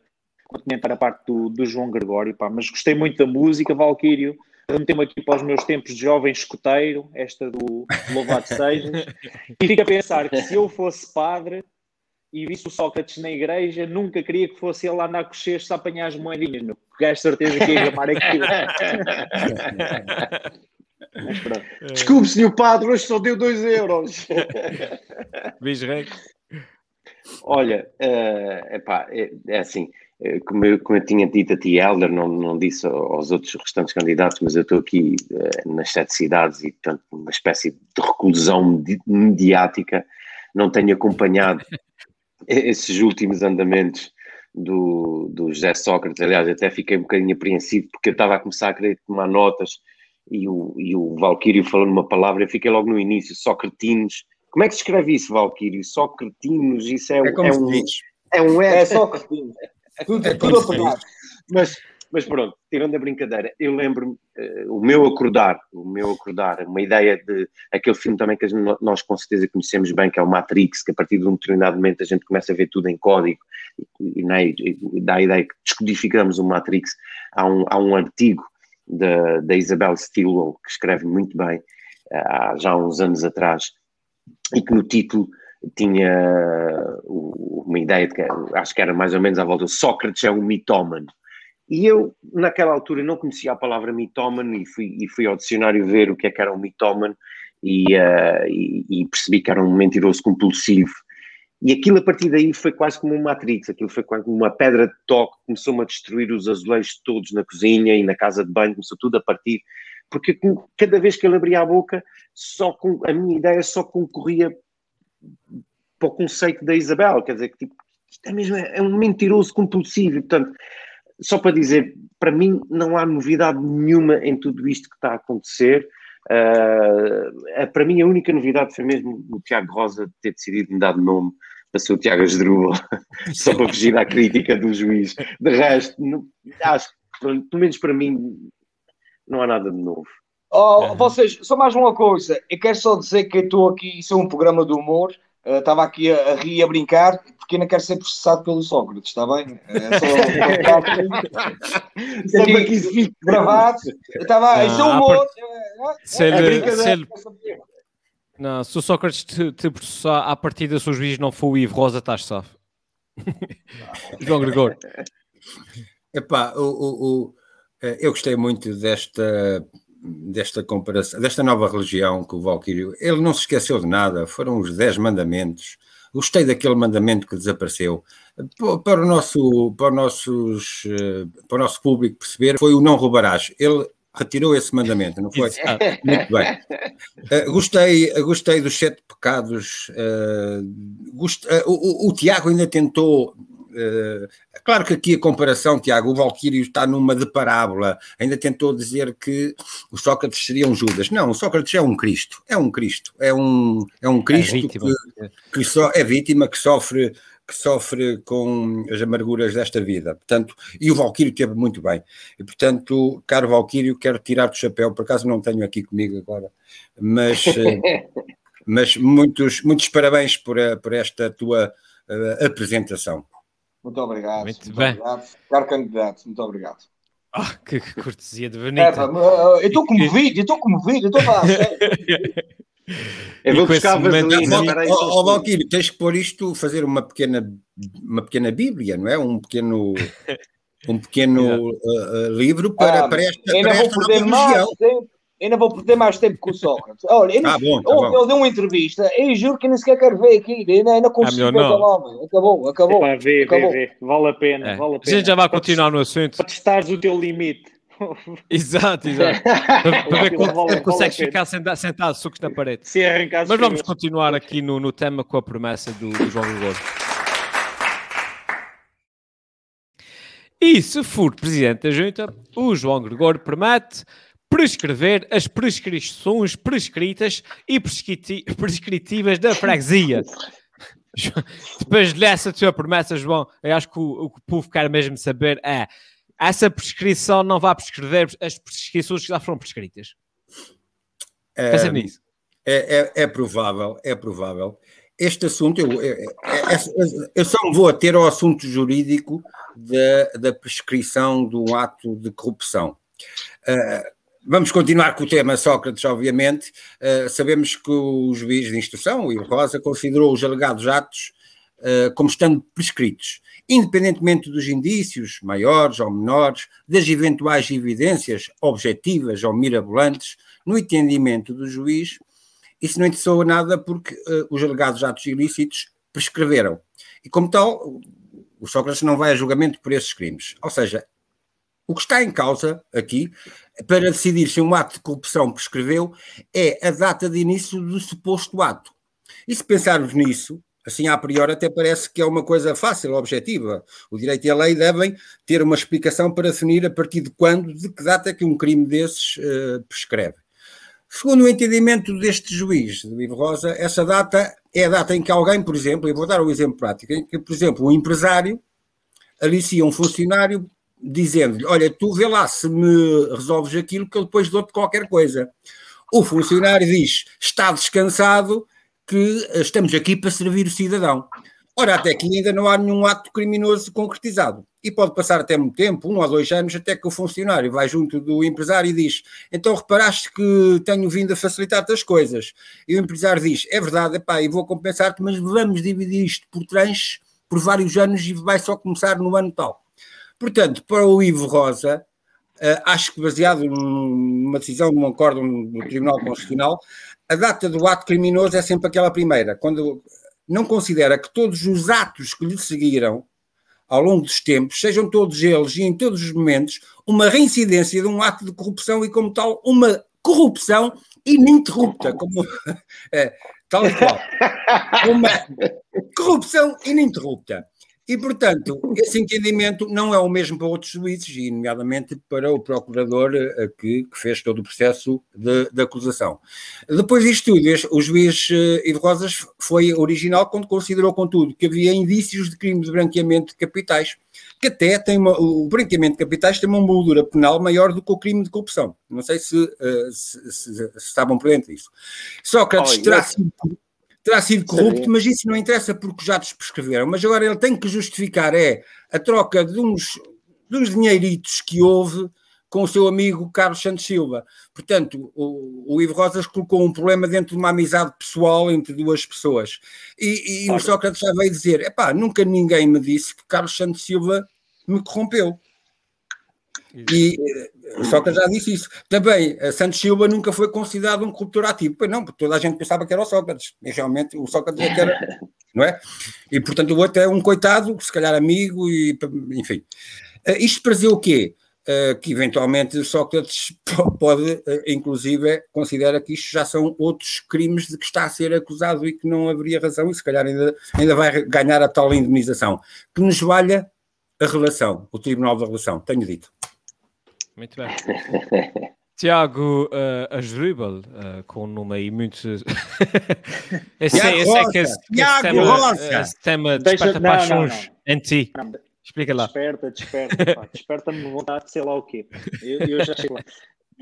comentar a parte do, do João Gregório, pá, mas gostei muito da música, Valquírio, remeteu-me aqui para os meus tempos de jovem escoteiro, esta do Louvado Sejas, e fico a pensar que se eu fosse padre e visse o Sócrates na igreja, nunca queria que fosse ele lá na cochecha a apanhar as moedinhas, meu. Gajo certeza que ia chamar aquilo. Mas pronto. Desculpe, senhor padre, hoje só deu 2 euros. Bisreco. Olha, uh, epá, é, é assim, como eu, como eu tinha dito a ti, Helder, não, não disse aos outros restantes candidatos, mas eu estou aqui uh, nas sete cidades e, portanto, uma espécie de reclusão medi- mediática, não tenho acompanhado <laughs> esses últimos andamentos do, do José Sócrates, aliás, até fiquei um bocadinho apreensivo, porque eu estava a começar a querer tomar notas e o, e o Valquírio falou numa palavra, eu fiquei logo no início, Sócretinos. Como é que se escreve isso, Valquírio? Sócretinos, isso é, É como é se um... diz. É um É é, Sócrates. Tudo, É tudo como se apagado. mas, mas pronto, tirando a brincadeira, eu lembro-me, eh, o meu acordar, o meu acordar, uma ideia de aquele filme também que nós com certeza conhecemos bem, que é o Matrix, que a partir de um determinado momento a gente começa a ver tudo em código e, e, na- e dá a ideia que descodificamos o Matrix. Há um, há um artigo da, da Isabel Stilwell que escreve muito bem, há já uns anos atrás, e que no título tinha uma ideia de que acho que era mais ou menos à volta Sócrates é um mitómano. E eu, naquela altura, não conhecia a palavra mitómano e fui, e fui ao dicionário ver o que é que era um mitómano e, eh, e- e percebi que era um mentiroso compulsivo. E aquilo a partir daí foi quase como um Matrix, aquilo foi quase como uma pedra de toque, começou-me a destruir os azulejos todos na cozinha e na casa de banho, começou tudo a partir, porque cada vez que ele abria a boca, só com, a minha ideia só concorria para o conceito da Isabel, quer dizer, que tipo, é mesmo, é um mentiroso compulsivo, portanto, só para dizer, para mim não há novidade nenhuma em tudo isto que está a acontecer. Ah, para mim a única novidade foi mesmo o Tiago Rosa ter decidido mudar de nome para ser o Tiago Asdrúbal, <laughs> só para fugir à crítica do juiz. De resto, não- acho pelo menos para mim, não há nada de novo. Oh, Vocês, só mais uma coisa. Eu quero só dizer que eu estou aqui, isso é um programa de humor. eh, Estava aqui a, a rir e a brincar, porque eu não quero ser processado pelo Sócrates, está bem? <laughs> É só Só para que isso fique gravado. Eu Estava, isso é Ah, humor. Se É ele, brincadeira. se ele- não, se o Sócrates te, te processar à partida, se o juiz não for o Ivo Rosa, estás safo. <laughs> João Gregório. Epá, o, o, o- eh, eu gostei muito desta, desta comparação, desta nova religião que o Valquírio, ele não se esqueceu de nada, foram os dez mandamentos. Gostei daquele mandamento que desapareceu. Pa- Para o nosso, para, os nossos, eh, para o nosso público perceber, foi o não roubarás. Ele retirou esse mandamento, não foi? Exato. <laughs> Muito bem. Uh, gostei, uh, gostei dos sete pecados. uh, gost- uh, o, o- o Tiago ainda tentou. Uh, claro que aqui a comparação, Tiago, o Valquírio está numa de parábola, ainda tentou dizer que o Sócrates seria um Judas. Não, o Sócrates é um Cristo, é um Cristo, é um, é um Cristo vítima. que, que só é vítima, que sofre, que sofre com as amarguras desta vida. Portanto, e o Valquírio teve muito bem. E, portanto, caro Valquírio, quero tirar-te o chapéu, por acaso não tenho aqui comigo agora, mas, eh, <laughs> mas muitos, muitos parabéns por, a- por esta tua eh, apresentação. Muito obrigado. Muito Muito, bem. obrigado. Caro candidato, muito obrigado. Ah, que, cortesia de É, bonita. pá, eu estou comovido, eu estou comovido, eu estou a falar. <laughs> Eu vou com esse buscar momento- vaselina. Sim, espera aí, Ó. Valquírio, tens que pôr isto, fazer uma pequena, uma pequena Bíblia, não é? Um pequeno, um pequeno <laughs> uh, uh, livro para, Ah, para esta, para esta nova mais região. tempo. Ainda vou perder mais tempo com o Sócrates. Olha, eu, Ah, bom, tá eu, bom. eu dei uma entrevista e juro que nem sequer quero ver aqui. Ainda, ainda consigo Ah, ver o nome. Acabou, acabou. Epá, vê, vê, acabou. vê. Vale a pena, É. vale a A pena. gente já vai continuar no assunto. Para testares o teu limite. <laughs> Exato, exato. <laughs> Para, ver quando vale- consegues vale a ficar senta- sentado, sucos na parede. Se Mas vamos os continuar aqui no, no tema com a promessa do, do João Gregor. E se for presidente da junta, o João Gregor promete prescrever as prescrições prescritas e prescriti- prescritivas da freguesia. <laughs> Depois dessa tua promessa, João, eu acho que o, o que o povo quer mesmo saber é essa prescrição não vai prescrever as prescrições que já foram prescritas. Pensa Eh, nisso. É, é, é provável, é provável. Este assunto, eu, eu, eu- eu só me vou ater ao assunto jurídico da, da prescrição do ato de corrupção. Eh, vamos continuar com o tema Sócrates, obviamente. Eh, sabemos que o juiz de instrução, o Ivo Rosa, considerou os alegados atos eh, como estando prescritos, independentemente dos indícios, maiores ou menores, das eventuais evidências objetivas ou mirabolantes, no entendimento do juiz, isso não interessou a nada porque eh, os alegados atos ilícitos prescreveram. E como tal, o Sócrates não vai a julgamento por esses crimes. Ou seja, o que está em causa aqui, para decidir se um ato de corrupção prescreveu, é a data de início do suposto ato. E se pensarmos nisso, assim a priori até parece que é uma coisa fácil, objetiva. O direito e a lei devem ter uma explicação para definir a partir de quando, de que data é que um crime desses eh, prescreve. Segundo o entendimento deste juiz, do Ivo Rosa, essa data é a data em que alguém, por exemplo, e vou dar um exemplo prático, em que, por exemplo, um empresário alicia um funcionário dizendo-lhe: Olha, tu vê lá se me resolves aquilo que eu depois dou-te qualquer coisa. O funcionário diz: Está descansado, que estamos aqui para servir o cidadão. Ora, até aqui ainda não há nenhum ato criminoso concretizado. E pode passar até muito tempo, um ou dois anos, até que o funcionário vai junto do empresário e diz: Então reparaste que tenho vindo a facilitar-te as coisas. E o empresário diz: É verdade, epá, e vou compensar-te, mas vamos dividir isto por tranches por vários anos e vai só começar no ano tal. Portanto, para o Ivo Rosa, uh, acho que baseado numa decisão de um acordo do Tribunal Constitucional, a data do ato criminoso é sempre aquela primeira, quando não considera que todos os atos que lhe seguiram ao longo dos tempos, sejam todos eles e em todos os momentos, uma reincidência de um ato de corrupção e, como tal, uma corrupção ininterrupta, como é, <laughs> tal e qual. <laughs> Uma corrupção ininterrupta. E, portanto, esse entendimento não é o mesmo para outros juízes, e nomeadamente para o procurador uh, que, que, fez todo o processo de, de acusação. Depois disto tudo, o juiz uh, Ivo Rosas foi original quando considerou, contudo, que havia indícios de crime de branqueamento de capitais, que até tem uma, o branqueamento de capitais tem uma moldura penal maior do que o crime de corrupção. Não sei se, uh, se, se, se estavam por dentro disso. Sócrates oh, terá sido terá sido corrupto, mas isso não interessa porque já prescreveram. Mas agora ele tem que justificar é a troca de uns, de uns dinheiritos que houve com o seu amigo Carlos Santos Silva. Portanto, o, o Ivo Rosas colocou um problema dentro de uma amizade pessoal entre duas pessoas. E, e o Sócrates já veio dizer, epá, nunca ninguém me disse que Carlos Santos Silva me corrompeu. E o Sócrates já disse isso. Também, Santos Silva nunca foi considerado um corruptor ativo. Pois não, porque toda a gente pensava que era o Sócrates. E realmente o Sócrates é que era, <laughs> não é? E portanto o outro é um coitado, se calhar amigo, e enfim. Isto para dizer o quê? Que eventualmente o Sócrates <laughs> pode, inclusive, considera que isto já são outros crimes de que está a ser acusado e que não haveria razão, e se calhar ainda, ainda vai ganhar a tal indemnização. Que nos valha a relação, o Tribunal da Relação, tenho dito. Muito bem. <laughs> Tiago uh, Asdrubal, uh, com um nome aí muito. eu sei, eu sei que esse, que esse tema, esse tema Deixa- desperta não, não, paixões em ti. Não, Explica lá. Desperta, desperta, <laughs> desperta-me vontade de sei lá o quê. Eu, eu já chego lá.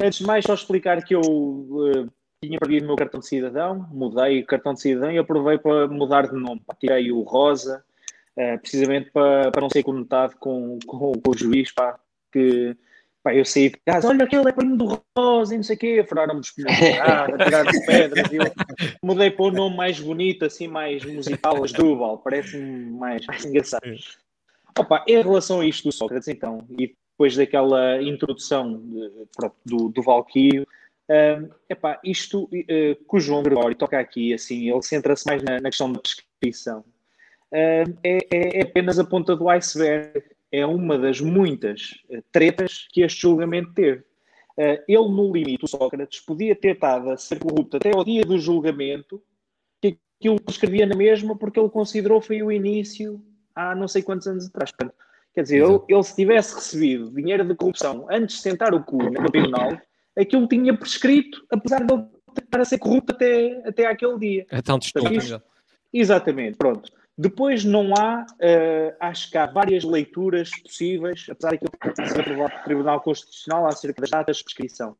Antes de mais, só explicar que eu eh, tinha perdido o meu cartão de cidadão, mudei o cartão de cidadão e aprovei para mudar de nome. Tirei o rosa, uh, precisamente para, para não ser conotado com, com, com o juiz, pá, que pá, eu saí de casa, olha aquele é primo do Rosa e não sei o quê, furaram-me os pneus de pedras, e eu mudei para o um nome mais bonito, assim, mais musical, Asdrúbal, parece-me mais, mais <laughs> engraçado. Opa, em relação a isto do Sócrates, então, e depois daquela introdução de, pronto, do, do Valquírio, uh, epá, isto uh, que o João Gregório toca aqui, assim, ele centra-se mais na, na, questão da prescrição, uh, é, é, apenas a ponta do iceberg, é uma das muitas uh, tretas que este julgamento teve. Uh, ele, no limite, o Sócrates, podia ter estado a ser corrupto até ao dia do julgamento, que aquilo prescrevia na mesma, porque ele considerou foi o início há não sei quantos anos atrás. Portanto, Quer dizer, ele, ele, se tivesse recebido dinheiro de corrupção antes de sentar o cu no tribunal, aquilo tinha prescrito, apesar de ele estar a ser corrupto até, até aquele dia. É tão distante. Exatamente, pronto. Depois não há, uh, acho que há várias leituras possíveis, apesar daquilo que ser aprovado pelo Tribunal Constitucional acerca das datas de prescrição.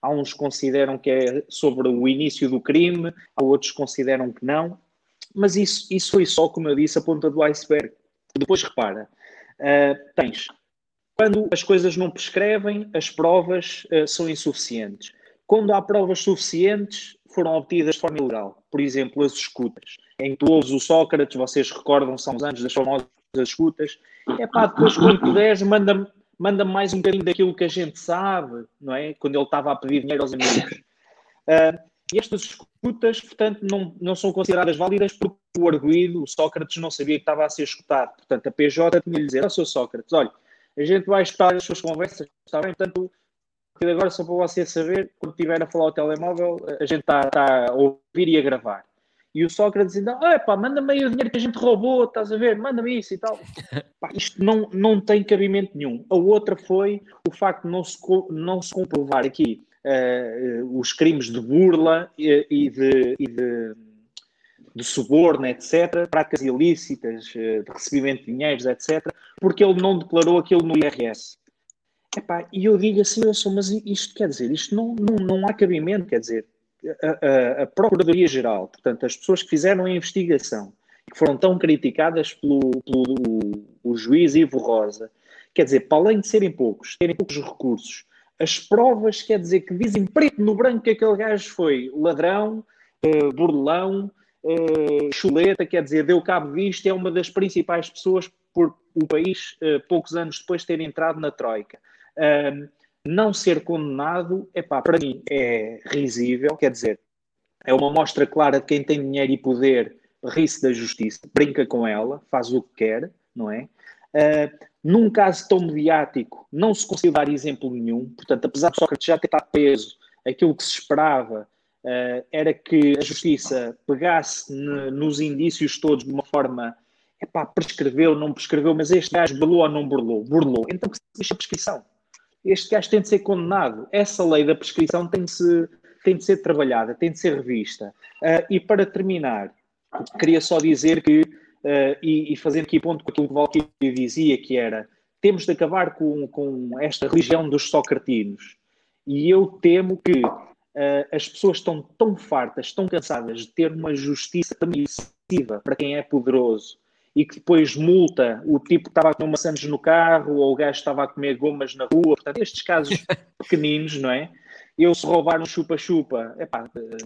Há uns que consideram que é sobre o início do crime, há outros que consideram que não, mas isso, isso foi só, como eu disse, a ponta do iceberg. Depois repara, Uh, tens, quando as coisas não prescrevem, as provas uh, são insuficientes. Quando há provas suficientes, foram obtidas de forma ilegal. Por exemplo, as escutas. Em todos o Sócrates, vocês recordam, são os anos das famosas escutas. É pá, depois quando puderes, manda-me manda mais um bocadinho daquilo que a gente sabe, não é? Quando ele estava a pedir dinheiro aos amigos. Uh, e estas escutas, portanto, não, não são consideradas válidas porque o arguído, o Sócrates, não sabia que estava a ser escutado. Portanto, a PJ tinha lhe dizer, oh, seu Sócrates, olha, a gente vai escutar as suas conversas, está bem? Portanto, agora só para você saber, quando estiver a falar ao telemóvel, a gente está, está a ouvir e a gravar. E o Sócrates ainda, ah, pá, manda-me aí o dinheiro que a gente roubou, estás a ver? Manda-me isso e tal. <laughs> Pá, isto não, não tem cabimento nenhum. A outra foi o facto de não se, não se comprovar aqui uh, os crimes de burla e, e de, e de, de, suborno, etc., práticas ilícitas, uh, de recebimento de dinheiros, etc., porque ele não declarou aquilo no IRS. Epá, e eu digo assim, eu sou, mas isto quer dizer, isto não, não, não há cabimento, quer dizer, a, a, a Procuradoria-Geral, portanto, as pessoas que fizeram a investigação, que foram tão criticadas pelo, pelo o, o juiz Ivo Rosa, quer dizer, para além de serem poucos, terem poucos recursos, as provas, quer dizer, que dizem preto no branco que aquele gajo foi ladrão, uh, burlão, uh, chuleta, quer dizer, deu cabo disto, é uma das principais pessoas por o país, uh, poucos anos depois de ter entrado na Troika. Uh, não ser condenado, epá, para mim é risível, quer dizer, é uma mostra clara de quem tem dinheiro e poder ri-se da justiça, brinca com ela, faz o que quer, não é? Uh, num caso tão mediático, não se considera exemplo nenhum. Portanto, apesar de Sócrates já ter estado preso, aquilo que se esperava uh, era que a justiça pegasse nos indícios todos de uma forma. Epá, prescreveu, não prescreveu, mas este gajo burlou ou não burlou? Burlou. Então que se a prescrição. Este gajo tem de ser condenado. Essa lei da prescrição tem de, se, tem de ser trabalhada, tem de ser revista. Uh, e para terminar, queria só dizer que uh, e, e, fazendo aqui ponto com aquilo que o Valkyrie dizia, que era temos de acabar com, com esta religião dos socratinos. E eu temo que uh, as pessoas estão tão fartas, tão cansadas de ter uma justiça permissiva para quem é poderoso e que depois multa o tipo que estava a comer maçãs no carro ou o gajo estava a comer gomas na rua. Portanto, estes casos <laughs> pequeninos, não é? Eu, se roubar um chupa-chupa,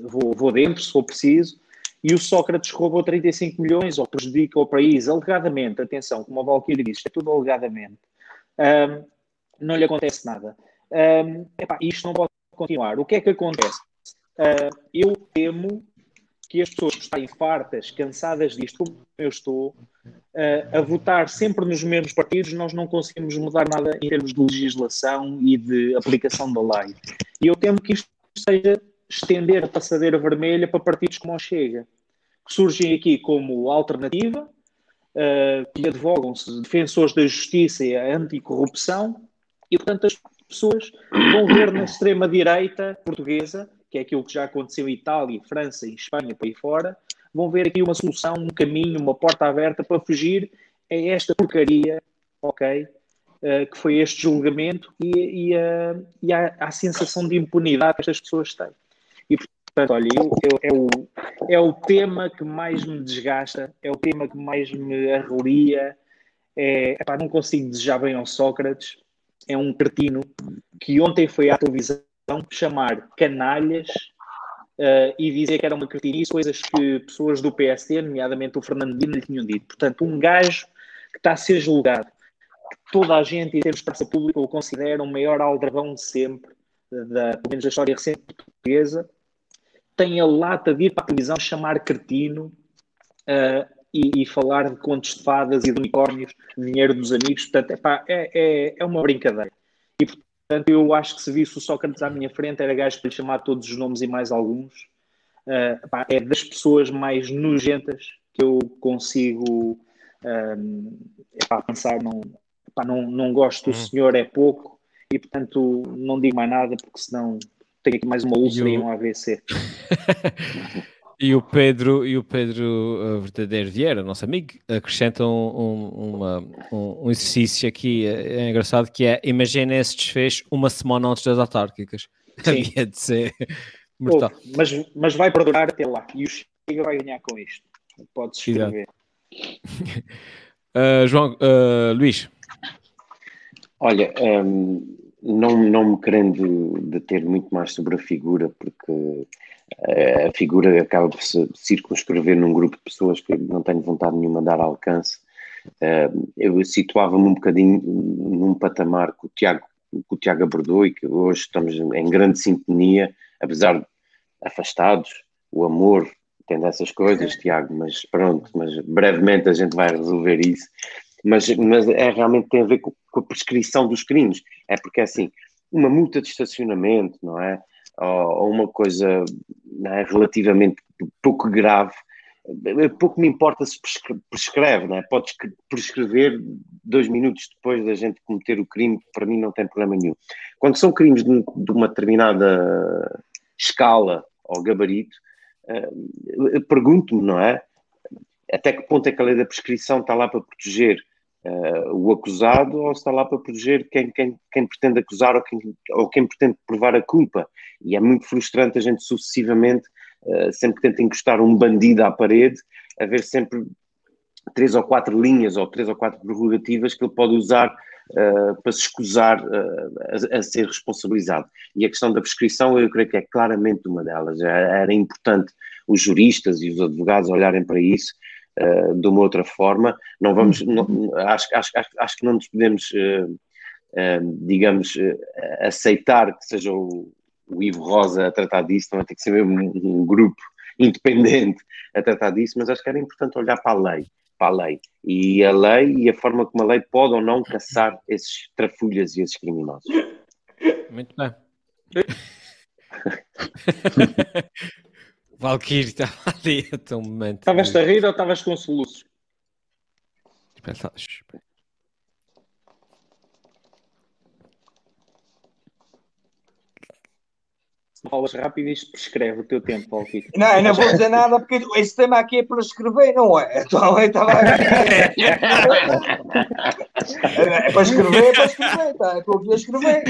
vou, vou dentro se for preciso e o Sócrates roubou 35 milhões ou prejudica o país, alegadamente, atenção, como a Valkyrie disse, é tudo alegadamente, um, não lhe acontece nada. Um, epá, isto não pode continuar. O que é que acontece? Uh, eu temo que as pessoas que estarem fartas, cansadas disto, como eu estou, uh, a votar sempre nos mesmos partidos, nós não conseguimos mudar nada em termos de legislação e de aplicação da lei. E eu temo que isto seja estender a passadeira vermelha para partidos como o Chega, que surgem aqui como alternativa, uh, que advogam-se defensores da justiça e a anticorrupção, e portanto as pessoas vão ver na extrema-direita portuguesa, que é aquilo que já aconteceu em Itália, França Espanha, para aí fora, vão ver aqui uma solução, um caminho, uma porta aberta para fugir a esta porcaria, ok? Uh, que foi este julgamento e, e, uh, e a, a sensação de impunidade que estas pessoas têm. E, Portanto, olha, eu, eu- é, o, é o tema que mais me desgasta, é o tema que mais me arrelia. É, epá, não consigo desejar bem ao Sócrates. É um cretino que ontem foi à televisão chamar canalhas eh, e dizer que era uma cretinice, coisas que pessoas do PSD, nomeadamente o Fernando lhe tinham dito. Portanto, um gajo que está a ser julgado, que toda a gente, em termos de praça pública, o considera o maior aldrabão de sempre, da, pelo menos da história recente portuguesa, tem a lata de ir para a televisão chamar cretino ah, e, e falar de contos de fadas e de unicórnios, dinheiro dos amigos. Portanto, epá, é, é, é uma brincadeira. E, portanto, eu acho que se visse o Sócrates à minha frente, era gajo para lhe chamar todos os nomes e mais alguns. Ah, epá, é das pessoas mais nojentas que eu consigo epá, pensar. Não, epá, não, não gosto do senhor, é pouco. E, portanto, não digo mais nada, porque senão tenho aqui mais uma úlcera E e o- um AVC. <laughs> E o Pedro, e o Pedro uh, Verdadeiro Vieira, nosso amigo, acrescenta um, um, uma- um- um exercício aqui é, é engraçado que é imagina esse desfecho uma semana antes das autárquicas. <laughs> Sim. Havia de ser mortal. Houve, mas, mas vai perdurar até lá. E o Chega vai ganhar com isto. Podes escrever. Uh, <laughs> João, uh, Luís, Olha, hum, não, não me querendo deter muito mais sobre a figura, porque eh, a figura acaba por se circunscrever num grupo de pessoas que não tenho vontade nenhuma de dar alcance. Eh, eu situava-me um bocadinho num patamar que o Tiago, que o Tiago abordou e que hoje estamos em grande sintonia, apesar de afastados, o amor tem dessas coisas, Tiago, mas pronto, mas brevemente a gente vai resolver isso mas, mas é realmente tem a ver com, com a prescrição dos crimes. É porque assim, uma multa de estacionamento, não é? Ou, uma coisa é, relativamente pouco grave, pouco me importa se prescre- prescreve, não é? Pode escre- prescrever dois minutos depois da gente cometer o crime, para mim não tem problema nenhum. Quando são crimes de, de uma determinada escala ou gabarito, eh, pergunto-me, não é? Até que ponto é que a lei da prescrição está lá para proteger eh, o acusado ou está lá para proteger quem, quem, quem pretende acusar ou quem, ou quem pretende provar a culpa? E é muito frustrante a gente sucessivamente, eh, sempre que tenta encostar um bandido à parede, haver sempre três ou quatro linhas ou três ou quatro prerrogativas que ele pode usar eh, para se escusar eh, a, a ser responsabilizado. E a questão da prescrição, eu creio que é claramente uma delas. Era, importante os juristas e os advogados olharem para isso eh, de uma outra forma. Não vamos, não- acho, acho, acho, que não nos podemos, digamos, aceitar que seja o, o Ivo Rosa a tratar disso, não vai ter que ser mesmo um, um grupo <laughs> independente a tratar disso, mas acho que era importante olhar para a lei, para a lei. E a lei e a forma como a lei pode ou não caçar esses trafulhas e esses criminosos. muito bem. <laughs> Valkyrie estava ali até um momento. Estavas-te a rir ou estavas com soluços? Tá- rápido, isto prescreve o teu tempo, Valquírio. Não, eu não vou dizer nada porque esse tema aqui é para escrever, não é? Então eu estava É para escrever, é para escrever, tá? Estou aqui a escrever.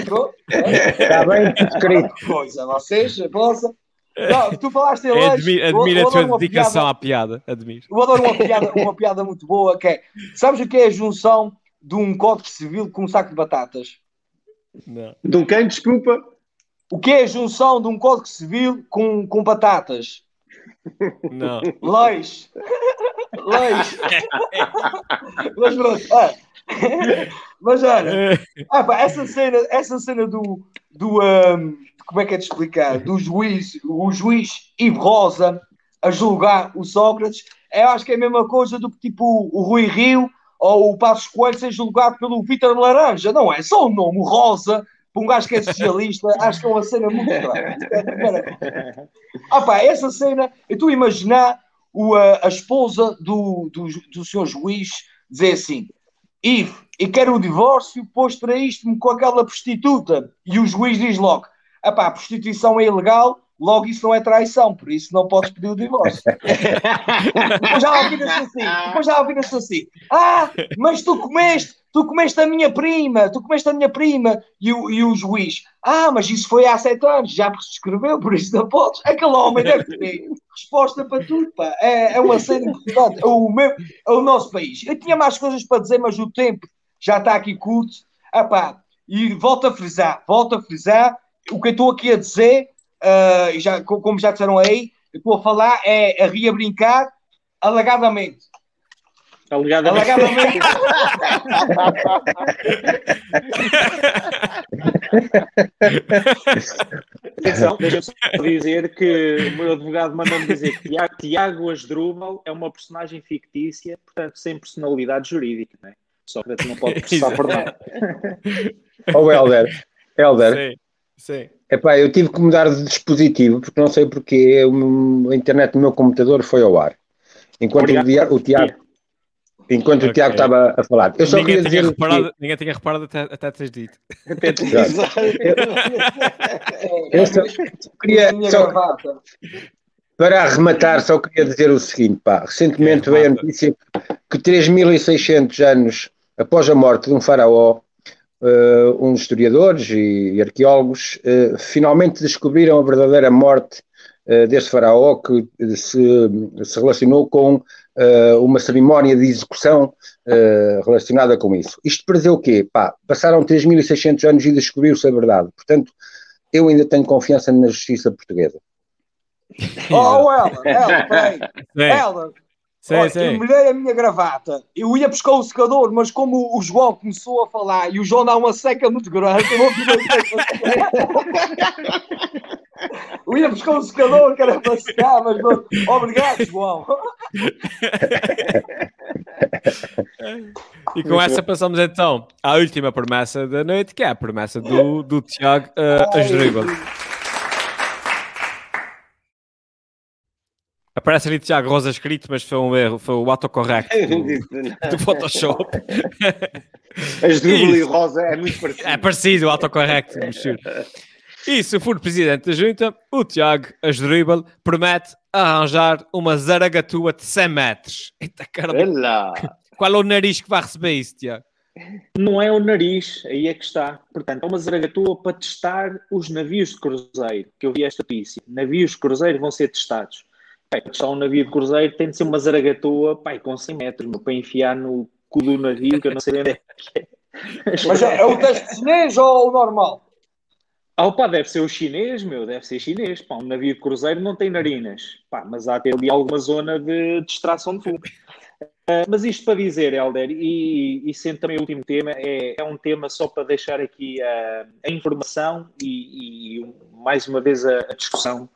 Está bem escrito. Coisa, vocês, possa. Não, tu falaste em eu- admiro a tua dedicação piada- à piada, admiro. Eu adoro uma piada, uma piada muito boa que é: sabes o que é a junção de um código civil com um saco de batatas? Não. De um quem? Desculpa. O que é a junção de um código civil com, com batatas? Não. Leis. Leis. Mas pronto. ah. Mas olha, ah, pá, essa cena, essa cena do, do ahm, como é que é de explicar? Do juiz, o juiz Ivo Rosa a julgar o Sócrates, eu acho que é a mesma coisa do que tipo o Rui Rio ou o Passos Coelho ser julgado pelo Vítor Laranja, não é? Só o nome Rosa, para um gajo que é socialista, <laughs> acho que é uma cena muito estranha. Ah pá, essa cena, eu estou a imaginar o, a, a esposa do, do, do senhor juiz dizer assim: Ivo, eu quero o divórcio, pois traíste-me com aquela prostituta. E o juiz diz logo: ah pá, a prostituição é ilegal, logo isso não é traição, por isso não podes pedir o divórcio. <laughs> depois já ouvira-se assim, depois já ouvira-se assim, ah, mas tu comeste, tu comeste a minha prima, tu comeste a minha prima, e o, e o juiz, ah, mas isso foi há sete anos, já prescreveu, por isso não podes. Aquele homem deve ter resposta para tudo, pá. É, é uma cena importante, é o, meu, é o nosso país. Eu tinha mais coisas para dizer, mas o tempo já está aqui curto. Ah, pá, e volto a frisar, volto a frisar, o que eu estou aqui a dizer, uh, já, como já disseram aí, eu estou a falar é a rir a brincar alegadamente. Alegadamente. Alegadamente. Atenção, deixa-me só dizer que o meu advogado mandou-me dizer que Tiago, Asdrúbal é uma personagem fictícia, portanto, sem personalidade jurídica, não é? Só que não pode <laughs> processar por nada. Ó oh, Helder, Helder. Sim, sim. Epá, eu tive que mudar de dispositivo porque não sei porque a internet do meu computador foi ao ar. Enquanto o, dia, o Tiago enquanto okay. o Tiago estava a falar. Eu só ninguém, queria tinha dizer reparado, que... ninguém tinha reparado até, até teres dito. Até te eu, eu só queria só, para arrematar, só queria dizer o seguinte, pá, recentemente veio a notícia que 3.600 anos após a morte de um faraó, uh, uns historiadores e, e arqueólogos uh, finalmente descobriram a verdadeira morte uh, deste faraó que se, se relacionou com uma cerimónia de execução relacionada com isso. Isto para dizer o quê? Pá, passaram 3.600 anos e descobriu-se a verdade. Portanto, eu ainda tenho confiança na justiça portuguesa. <laughs> Oh, Ela, Ela, peraí. Ela, Sim, Olha. Eu molhei a minha gravata. Eu ia buscar o secador, mas como o João começou a falar e o João dá uma seca muito grande, eu, vou eu ia buscar o secador que era para secar, mas não... obrigado, João. E com essa passamos então à última promessa da noite, que é a promessa do, do Tiago uh, Asdrúbal. Aparece ali Tiago Rosa escrito, mas foi um erro, foi o autocorrect do, <laughs> do Photoshop. As dúvida e Rosa é muito parecido. É parecido, o autocorrect. E se for presidente da junta, o Tiago Asdrubal promete arranjar uma zaragatua de 100 metros. Eita, caramba. Qual é o nariz que vai receber isso, Tiago? Não é o nariz, aí é que está. Portanto, é uma zaragatua para testar os navios de cruzeiro, que eu vi esta notícia. Navios de cruzeiro vão ser testados. Pai, só um navio de cruzeiro tem de ser uma zaragatua pai, com 100 metros meu, para enfiar no cu do navio, que eu não sei onde é que é. <laughs> Mas é, é o teste chinês ou o normal? Ah, pá, deve ser o chinês, meu, deve ser chinês. Pá, um navio de cruzeiro não tem narinas, pá, mas há até ali alguma zona de distração de fumo. Uh, mas isto para dizer, Helder, e, e sendo também o último tema, é, é um tema só para deixar aqui a, a informação e, e, mais uma vez a, a discussão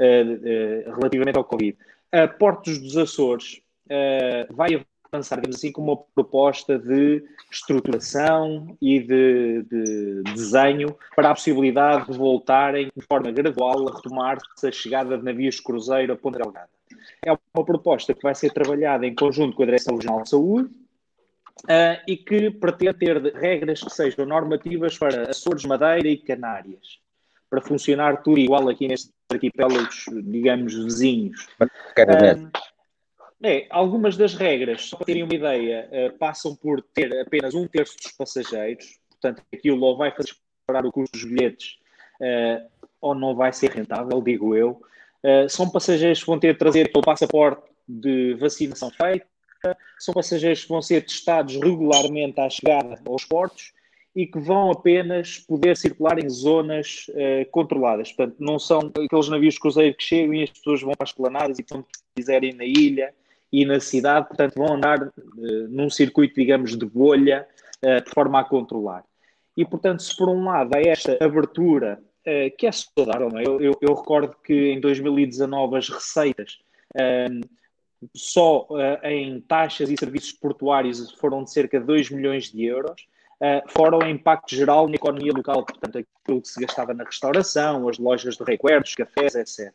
uh, relativamente ao Covid. A Portos dos Açores uh, vai avançar, digamos assim, com uma proposta de estruturação e de, de, desenho para a possibilidade de voltarem de forma gradual a retomar-se a chegada de navios de cruzeiro a Ponta Delgada. É uma proposta que vai ser trabalhada em conjunto com a Direção Regional de Saúde, Uh, e que pretende ter regras que sejam normativas para Açores, Madeira e Canárias para funcionar tudo igual aqui nestes arquipélagos, digamos, vizinhos. Uh, é, algumas das regras, só para terem uma ideia, uh, passam por ter apenas um terço dos passageiros, portanto, aquilo ou vai fazer disparar o custo dos bilhetes uh, ou não vai ser rentável, digo eu. Uh, são passageiros que vão ter de trazer o passaporte de vacinação feita, são passageiros que vão ser testados regularmente à chegada aos portos e que vão apenas poder circular em zonas uh, controladas. Portanto, não são aqueles navios de cruzeiro que chegam e as pessoas vão as planadas e vão quiserem na ilha e na cidade, portanto, vão andar uh, num circuito, digamos, de bolha, uh, de forma a controlar. E, portanto, se por um lado há esta abertura, que é saudável, não é? eu, eu, eu, recordo que em 2019 as receitas só em taxas e serviços portuários foram de cerca de 2 milhões de euros, uh, fora o impacto geral na economia local, portanto, aquilo que se gastava na restauração, as lojas de recuerdos, cafés, etc.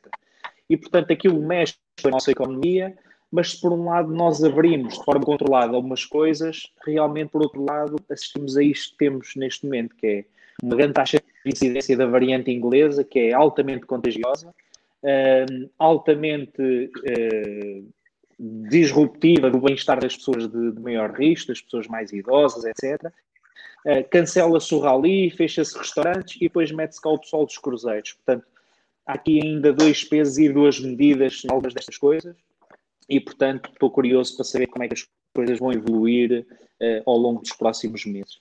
E, portanto, aquilo mexe com a nossa economia, mas se por um lado nós abrimos de forma controlada algumas coisas, realmente, por outro lado, assistimos a isto que temos neste momento, que é uma grande taxa de incidência da variante inglesa, que é altamente contagiosa, uh, altamente uh, disruptiva do bem-estar das pessoas de, de, maior risco, das pessoas mais idosas, etc. Uh, cancela-se o rally, fecha-se restaurantes e depois mete-se cá o pessoal dos cruzeiros. Portanto, há aqui ainda dois pesos e duas medidas em algumas destas coisas e, portanto, estou curioso para saber como é que as coisas vão evoluir uh, ao longo dos próximos meses.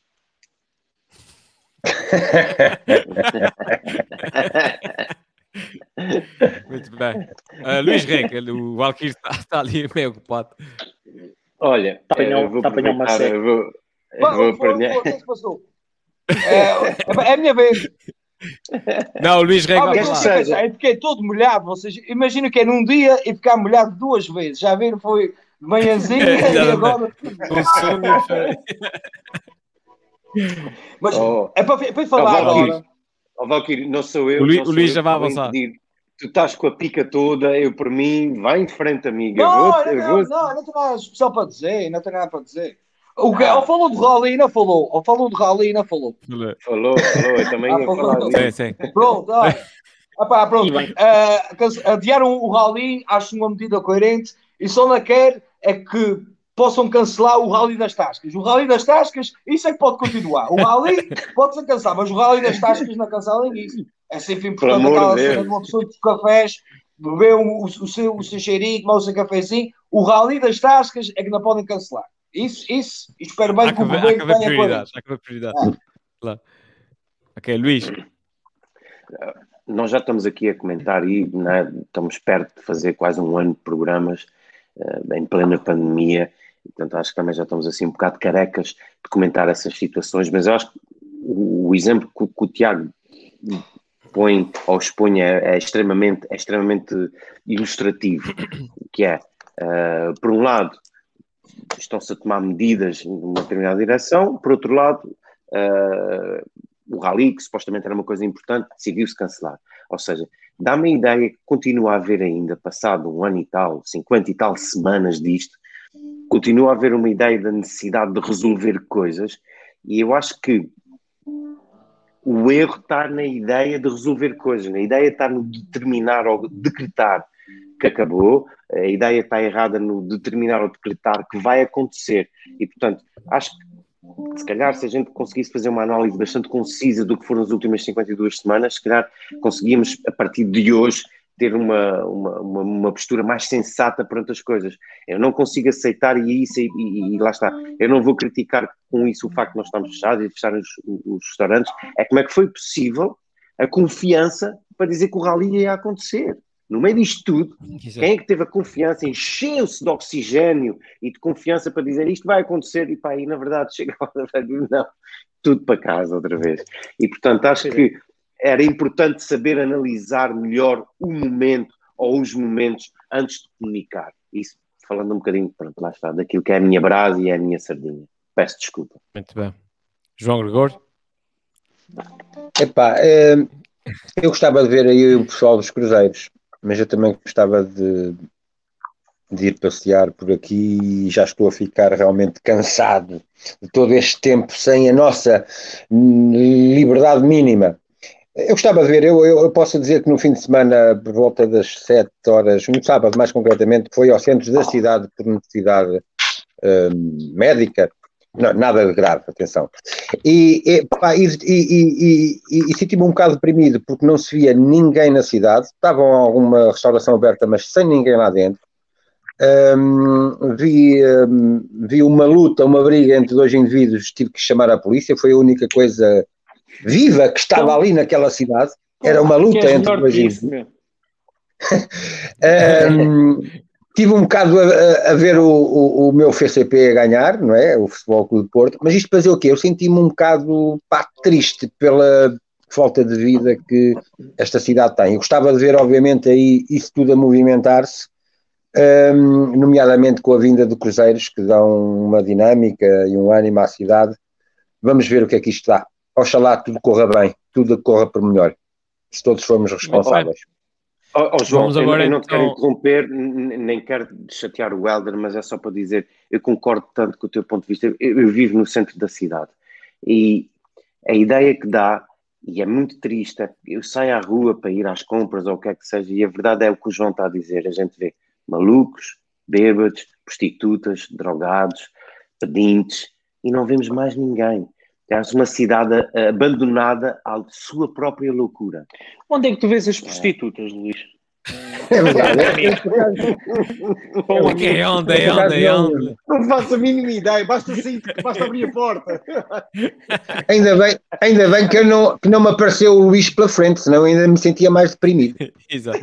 <laughs> Muito bem. Uh, Luís Renca, o Valkyrie está, está, ali meio ocupado. Olha, está a vou apanhar uma série. Vou, vou aprender. É que passou? É, é a minha vez. Não, Luís Renca. Ah, seja, eu fiquei todo molhado. Vocês imagino que é num dia e ficar molhado duas vezes. Já viram? Foi de manhãzinha <laughs> e agora. Mas oh, é para, para falar oh, agora. Oh, Valkyrie, não sou eu. O, Luís, o Luís já vai avançar. Tu estás com a pica toda, eu por mim, vai em frente, amiga. Não, vou, não, não, vou... não, não tenho nada especial para dizer, não tenho nada para dizer. O que, ou falou de rally e não falou, ou falou de rally e não falou. Falou, falou, eu também ah, ia falar disso. Sim, sim. Pronto, olha. <laughs> Epá, pronto. Uh, adiaram o rally, acho uma medida coerente e só não quer é que possam cancelar o Rally das Tascas. O Rally das Tascas, isso é que pode continuar. O Rally <laughs> pode-se cancelar, mas o Rally das Tascas não cancelem isso. É sempre importante aquela cena de uma pessoa de cafés, beber o, o, o, seu, o seu cheirinho, tomar o seu cafezinho. O Rally das Tascas é que não podem cancelar. Isso, isso, espero bem há que o governo tenha prioridade. Há que prioridade. Ah. Claro. Ok, Luís. Nós já estamos aqui a comentar e né, estamos perto de fazer quase um ano de programas uh, em plena pandemia. Portanto, acho que também já estamos assim um bocado carecas de comentar essas situações, mas eu acho que o, o exemplo que, que, o Tiago põe ou expõe é, é, extremamente, é extremamente ilustrativo, que é, uh, por um lado, estão-se a tomar medidas numa determinada direção, por outro lado, uh, o rally, que supostamente era uma coisa importante, decidiu-se cancelar. Ou seja, dá-me a ideia que continua a haver ainda, passado um ano e tal, 50 e tal semanas disto, continua a haver uma ideia da necessidade de resolver coisas, e eu acho que o erro está na ideia de resolver coisas, na ideia está no determinar ou decretar que acabou, a ideia está errada no determinar ou decretar que vai acontecer. E, portanto, acho que se calhar se a gente conseguisse fazer uma análise bastante concisa do que foram as últimas 52 semanas, se calhar conseguíamos, a partir de hoje, ter uma, uma, uma, postura mais sensata perante as coisas. Eu não consigo aceitar, e, isso, e, e, e, lá está, eu não vou criticar com isso o facto de nós estarmos fechados e fechar os, os restaurantes, é como é que foi possível a confiança para dizer que o rally ia acontecer. No meio disto tudo, Exato. quem é que teve a confiança, encheu-se de oxigênio e de confiança para dizer isto vai acontecer e pá, e na verdade <laughs> chega lá, não, tudo para casa outra vez. E portanto acho que era importante saber analisar melhor o momento ou os momentos antes de comunicar. Isso falando um bocadinho, pronto, lá está, daquilo que é a minha brasa e é a minha sardinha. Peço desculpa. Muito bem. João Gregor? Epá, é, eu gostava de ver aí o pessoal dos cruzeiros mas eu também gostava de, de ir passear por aqui e já estou a ficar realmente cansado de todo este tempo sem a nossa liberdade mínima. Eu gostava de ver, eu, eu, eu, posso dizer que no fim de semana, por volta das 7 horas, no sábado mais concretamente, foi ao centro da cidade por necessidade hum, médica, não, nada de grave, atenção. E, e, e, e senti-me um bocado deprimido porque não se via ninguém na cidade. Estava alguma restauração aberta, mas sem ninguém lá dentro. Um, vi, um, vi uma luta, uma briga entre dois indivíduos. Tive que chamar a polícia. Foi a única coisa viva que estava então, ali naquela cidade. Era uma luta entre dois indivíduos. <laughs> um, <laughs> Tive um bocado a, a ver o, o, o, meu FCP a ganhar, não é? O Futebol Clube de Porto, mas isto para dizer o quê? Eu senti-me um bocado pá, triste pela falta de vida que esta cidade tem. Eu gostava de ver, obviamente, aí isso tudo a movimentar-se, um, nomeadamente com a vinda de cruzeiros que dão uma dinâmica e um ânimo à cidade. Vamos ver o que é que isto dá. Oxalá tudo corra bem, tudo corra por melhor, se todos formos responsáveis. Oh, oh, João, eu, eu, não então... quero interromper, nem quero chatear o Helder, mas é só para dizer, eu concordo tanto com o teu ponto de vista, eu, eu vivo no centro da cidade e a ideia que dá e é muito triste. Eu saio à rua para ir às compras ou o que é que seja, e a verdade é o que o João está a dizer. A gente vê malucos, bêbados, prostitutas, drogados, pedintes, e não vemos mais ninguém. É uma cidade eh, abandonada à sua própria loucura. Onde é que tu vês as prostitutas, Luís? É verdade. <laughs> É onde? É onde? É onde? Não faço a mínima ideia, basta sair, basta abrir a porta. <laughs> Ainda bem, ainda bem que, eu não, que não me apareceu o Luís pela frente, senão ainda me sentia mais deprimido. <laughs> Exato.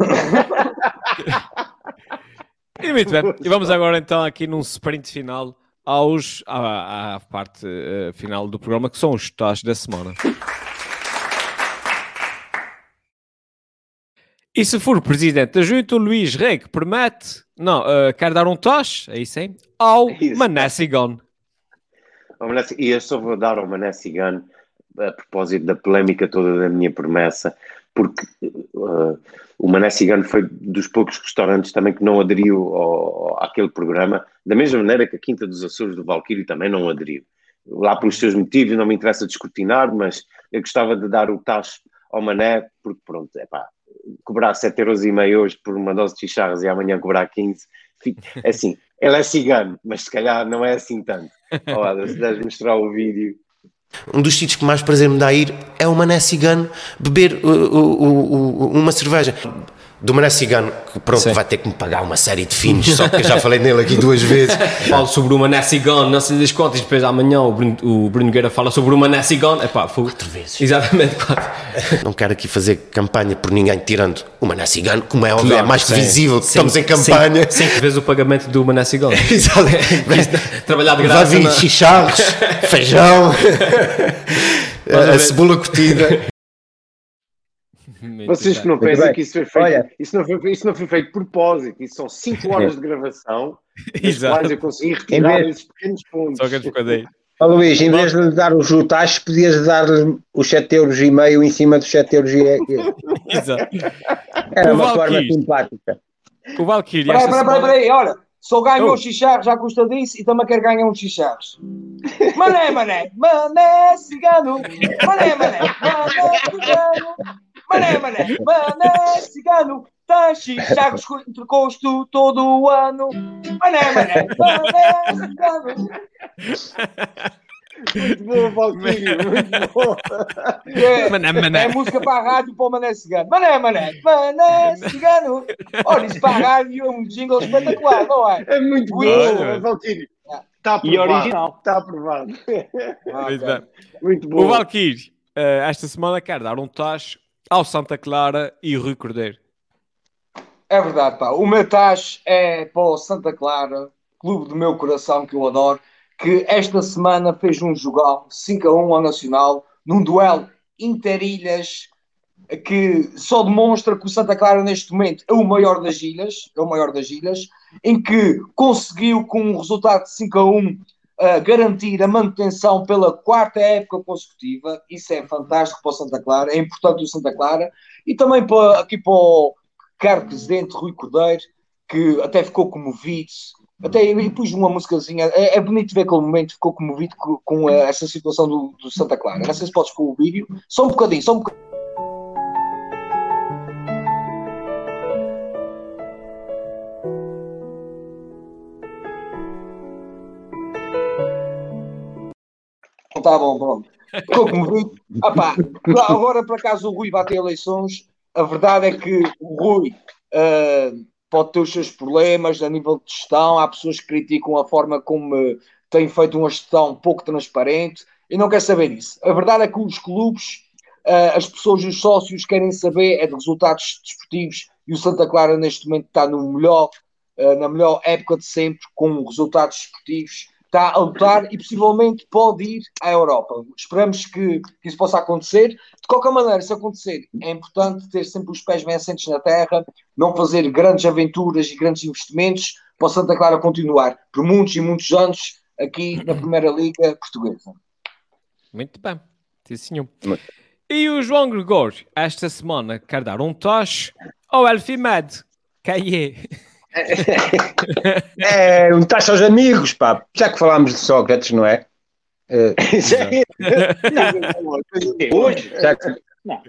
e muito bem. E vamos agora então aqui num sprint final aos, à, à parte eh, final do programa, que são os taxos da semana. E se for presidente da junta, o Luís Rei, que promete, não, eh, quer dar um toche, é isso aí, ao. Ao Mané- E eu só vou dar ao Mané Cigano a propósito da polémica toda da minha promessa, porque uh, o Mané Cigano foi dos poucos restaurantes também que não aderiu ao, àquele programa, da mesma maneira que a Quinta dos Açores do Valquírio também não aderiu. Lá pelos seus motivos, não me interessa descortinar, mas eu gostava de dar o tacho ao Mané, porque pronto, é pá, cobrar 7,5€ hoje por uma dose de chicharras e amanhã cobrar 15, fica- é assim, ele é cigano, mas se calhar não é assim tanto. Olha, se deves mostrar o vídeo. Um dos sítios que mais prazer me dá a ir é o Mané Cigano beber uh, uh, uh, uh, uma cerveja. Do Mané Cigano, que pronto, Sim. vai ter que me pagar uma série de finos, só que eu já <laughs> falei nele aqui duas vezes. Falo sobre o Mané Cigano, não sei das contas, e depois amanhã o Bruno, o Bruno Nogueira fala sobre o Mané Cigano. Epá, foi... Quatro vezes. Exatamente, quatro. Não quero aqui fazer campanha por ninguém, tirando o Mané Cigano, como é óbvio, é Claro, mais que sim. visível que Sim, estamos em campanha. Cinco, vezes o pagamento do Mané Cigano. <laughs> Exato. Trabalhar de graça. na- chicharros, <laughs> feijão, a, a cebola curtida. Muito Vocês que não pensam bem. que isso foi feito, Olha. isso, não foi, isso não foi feito de propósito, isso são 5 <laughs> horas de gravação, <laughs> das Exato. quais eu consegui retirar vez- esses pequenos pontos. Só que eu. Ó Luís, em vez de lhe dar os taxos, podias dar-lhe os 7 euros e meio em cima dos 7 euros e <laughs> Exato. Era O uma forma Valkyrie. simpática. O Valkyrie Peraí, peraí, peraí, peraí, olha. Só ganhou Oh. um chicharro já custa disso e também quer ganhar um chicharros. Mané, mané, mané, cigano. Mané, mané, mané, cigano. Mané, mané, mané, cigano. Chicharros <laughs> com entrecosto todo o ano. Mané, mané, mané, cigano. Muito boa, Valkyrie, <laughs> muito boa. É, Mané, mané. é música para a rádio para o Mané Cigano. Mané, mané, mané, cigano. Olha, isso para a rádio é um jingle espetacular, não é? É muito boa, Valkyrie. Está E aprovado. original. Está aprovado. Muito bem. Muito O boa. Valkyrie, eh, esta semana quer dar um tacho ao Santa Clara e Rui Cordeiro. É verdade, pá. O meu tacho é para o Santa Clara, clube do meu coração que eu adoro, que esta semana fez um jogão 5 a 1 ao Nacional, num duelo interilhas que só demonstra que o Santa Clara neste momento é o maior das ilhas, é o maior das ilhas, em que conseguiu com um resultado de 5 a 1 uh, garantir a manutenção pela quarta época consecutiva. Isso é fantástico para o Santa Clara, é importante o Santa Clara e também para, aqui para o caro presidente Rui Cordeiro, que até ficou comovido. Até eu pus uma musicazinha, é, é bonito ver aquele momento, ficou comovido com, com, essa situação do, do Santa Clara. Não sei se podes pôr o vídeo, só um bocadinho, só um bocadinho. Tá bom, pronto. Ficou comovido. Agora, por acaso, o Rui vai ter eleições. A verdade é que o Rui ah, pode ter os seus problemas a nível de gestão. Há pessoas que criticam a forma como eh, tem feito uma gestão pouco transparente e não quer saber disso. A verdade é que os clubes, ah, as pessoas os sócios querem saber é de resultados desportivos e o Santa Clara neste momento está no melhor, ah, na melhor época de sempre, com resultados desportivos. Está a lutar e possivelmente pode ir à Europa. Esperamos que, que isso possa acontecer. De qualquer maneira, se acontecer, é importante ter sempre os pés bem assentes na terra, não fazer grandes aventuras e grandes investimentos para o Santa Clara continuar por muitos e muitos anos aqui na Primeira Liga Portuguesa. Muito bem. Sim, senhor. E o João Gregório, esta semana, quer dar um tacho ao Elfimed. Quem é? É um taxa aos amigos, pá. Já que falámos de Sócrates, não é? Eh, Já é. Hoje. já, que, Não.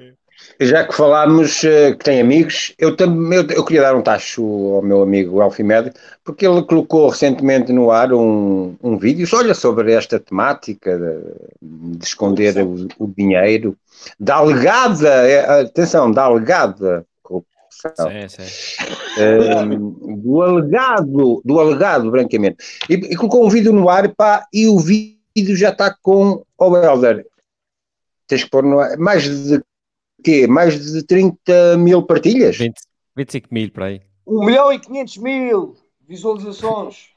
Já que falámos eh, que tem amigos, eu também eu, eu queria dar um tacho ao meu amigo Alfimed, porque ele colocou recentemente no ar um, um vídeo, olha, sobre esta temática de, de esconder o, o dinheiro, da alegada, eh, atenção, da alegada Sim, sim. Um, do alegado, do alegado branqueamento. E, e colocou um vídeo no ar, pá, e o vídeo já está com o Helder. Tens que pôr no ar. Mais de quê? Mais de 30 mil partilhas? 20, 25 mil para aí. 1 milhão e 500 mil visualizações.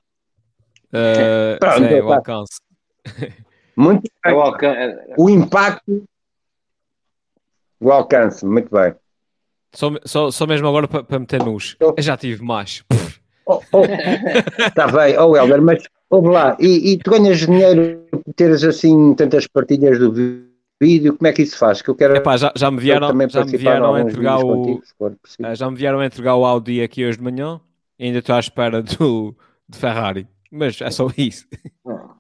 Uh, Pronto, sim, o alcance. Muito É bem. o alcan- O impacto, o alcance, muito bem. Só, só, só mesmo agora para meter nos. Eu já tive mais. Oh, oh. Está <laughs> bem, oh Helder, mas ouve lá, e, e tu ganhas dinheiro por teres assim tantas partilhas do vídeo, como é que isso faz? Que eu quero Epá, já, já me vieram, também já me vieram a entregar o. contigo, eh, Já me vieram a entregar o Audi aqui hoje de manhã. E ainda estou à espera do, de Ferrari. Mas é só isso. Ah,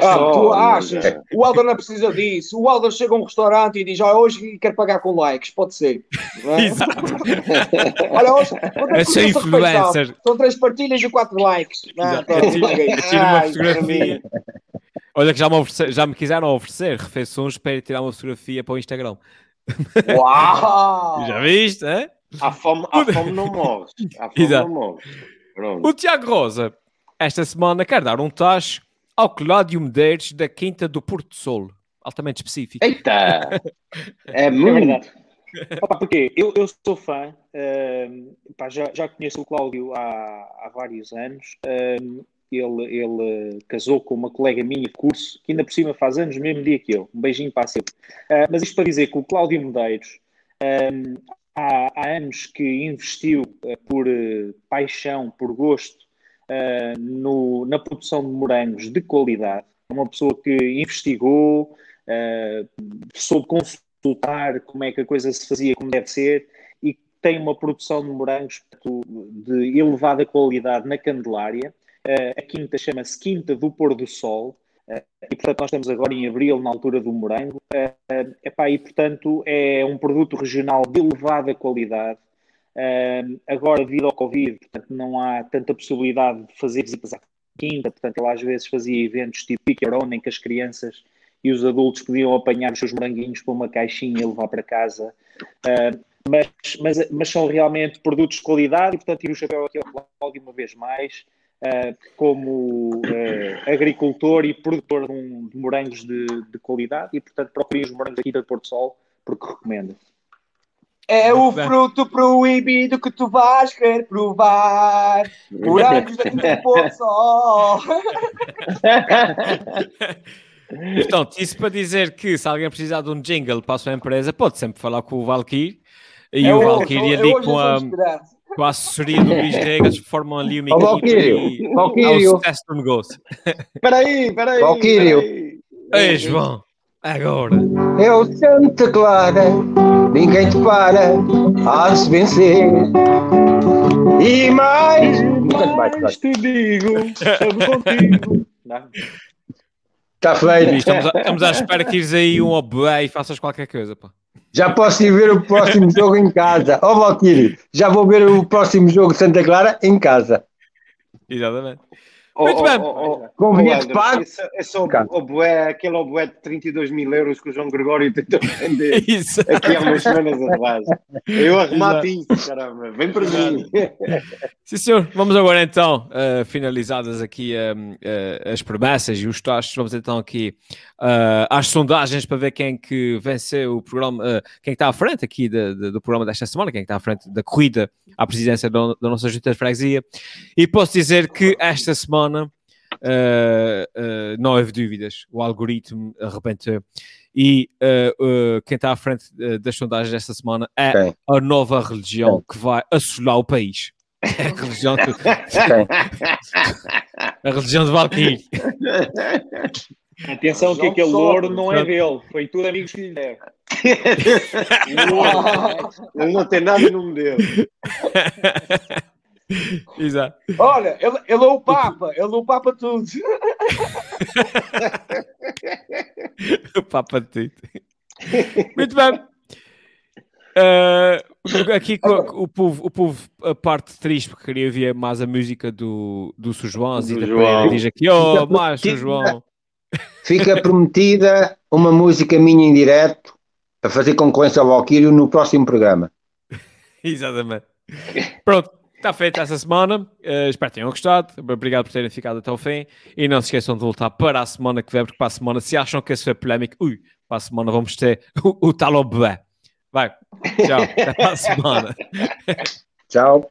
só, tu achas? é. O Alder não precisa disso. O Alder chega a um restaurante e diz: "Ah, hoje quero pagar com likes. Pode ser. Não é? <laughs> Exato. <laughs> Olha, hoje é influencer. São três partilhas e quatro likes. Uma fotografia. Olha que já me, oferece- já me quiseram oferecer refeições para ir tirar uma fotografia para o Instagram. Uau! <laughs> Já viste, é? À fome, à fome não morres. À fome Exato. não. Pronto. O Tiago Rosa, esta semana, quer dar um tacho ao Cláudio Medeiros da Quinta do Porto Sol. Altamente específico. Eita! É <laughs> É muito. verdade. Opa, porque eu, eu sou fã, ehm, pá, já, já conheço o Cláudio há, há vários anos. ehm, ele, ele casou com uma colega minha de curso, que ainda por cima faz anos, no mesmo dia que eu. Um beijinho para a Silvia. Ah, mas isto para dizer que o Cláudio Medeiros ehm, há, há anos que investiu eh, por eh, paixão, por gosto, eh, no- na produção de morangos de qualidade. É uma pessoa que investigou, eh, soube consultar como é que a coisa se fazia como deve ser e tem uma produção de morangos de elevada qualidade na Candelária. Eh, a quinta chama-se Quinta do Pôr do Sol. eh, e portanto nós estamos agora em abril, na altura do morango. Eh, epá, e portanto é um produto regional de elevada qualidade. Agora, devido ao Covid, portanto, não há tanta possibilidade de fazer visitas à quinta, portanto, ele às vezes fazia eventos tipo Own, em que as crianças e os adultos podiam apanhar os seus moranguinhos para uma caixinha e levar para casa. Uh, mas, mas, mas são realmente produtos de qualidade e, portanto, tiro o chapéu aqui ao Cláudio uma vez mais, uh, como uh, agricultor e produtor de, um, de morangos de, de, qualidade e, portanto, procurem os morangos aqui da Porto Sol, porque recomendo. É o fruto proibido que tu vais querer provar. Da Quinta do Porto Sol. <laughs> Portanto, isso para dizer que se alguém precisar de um jingle para a sua empresa, pode sempre falar com o Valkyrie e É o Valkyrie é ali com a, com a assessoria do Luís Regas formam ali uma Ó, equipa Valquírio, e Valquírio. há o sucesso do negócio. Espera aí, espera aí. Aí. Ei, João, agora. É o Santa Clara, ninguém te para, há de se vencer. E mais. Mais, te digo, <laughs> estamos contigo. Está feito. Estamos, a- estamos à espera que ires aí um oboé e faças qualquer coisa, pá. Já posso ir ver o próximo jogo em casa. Ó, Valquírio, já vou ver o próximo jogo de Santa Clara em casa. Exatamente. Muito oh, bem. oh, oh, Com bilhete pago. Esse, esse oboé, aquele oboé de 32 mil euros que o João Gregório tentou vender <laughs> Isso. aqui há umas semanas atrás. Eu arremato isso, caramba. Vem para mim. Sim, senhor. Vamos agora então, uh, finalizadas aqui um, uh, as promessas e os taxos, vamos então aqui uh, às sondagens para ver quem que venceu o programa, uh, quem que está à frente aqui de- de- do programa desta semana, quem que está à frente da corrida à presidência da, da nossa junta de freguesia. E posso dizer que esta semana uh, uh, não houve dúvidas, o algoritmo arrebentou. E uh, uh, quem está à frente uh, das sondagens desta semana é a nova religião que vai assolar o país. É a religião, de- a religião de Valkyrie. Atenção que João aquele Só. ouro não é dele, foi tudo amigos que lhe deram. <laughs> Ele não tem nada no modelo. <laughs> <laughs> Exato. Olha, ele, ele é o Papa. Ele é o Papa tudo. <laughs> O Papa de Tito. Muito bem. Eh, aqui o povo, o povo, a parte triste, porque queria ver mais a música do, do Sr. João. A Zita João. Pereira diz aqui, oh, Fica mais Sr. prometida. João. Fica prometida uma música minha em direto a fazer concorrência ao Valkyrio no próximo programa. <laughs> Exatamente. Pronto, está feita essa semana. Eh, espero que tenham gostado. Obrigado por terem ficado até o fim. E não se esqueçam de voltar para a semana que vem, porque para a semana, se acham que isso foi polémico, ui, para a semana vamos ter o, o tal ao bebê. Vai, tchau, até para a semana. <laughs> Tchau.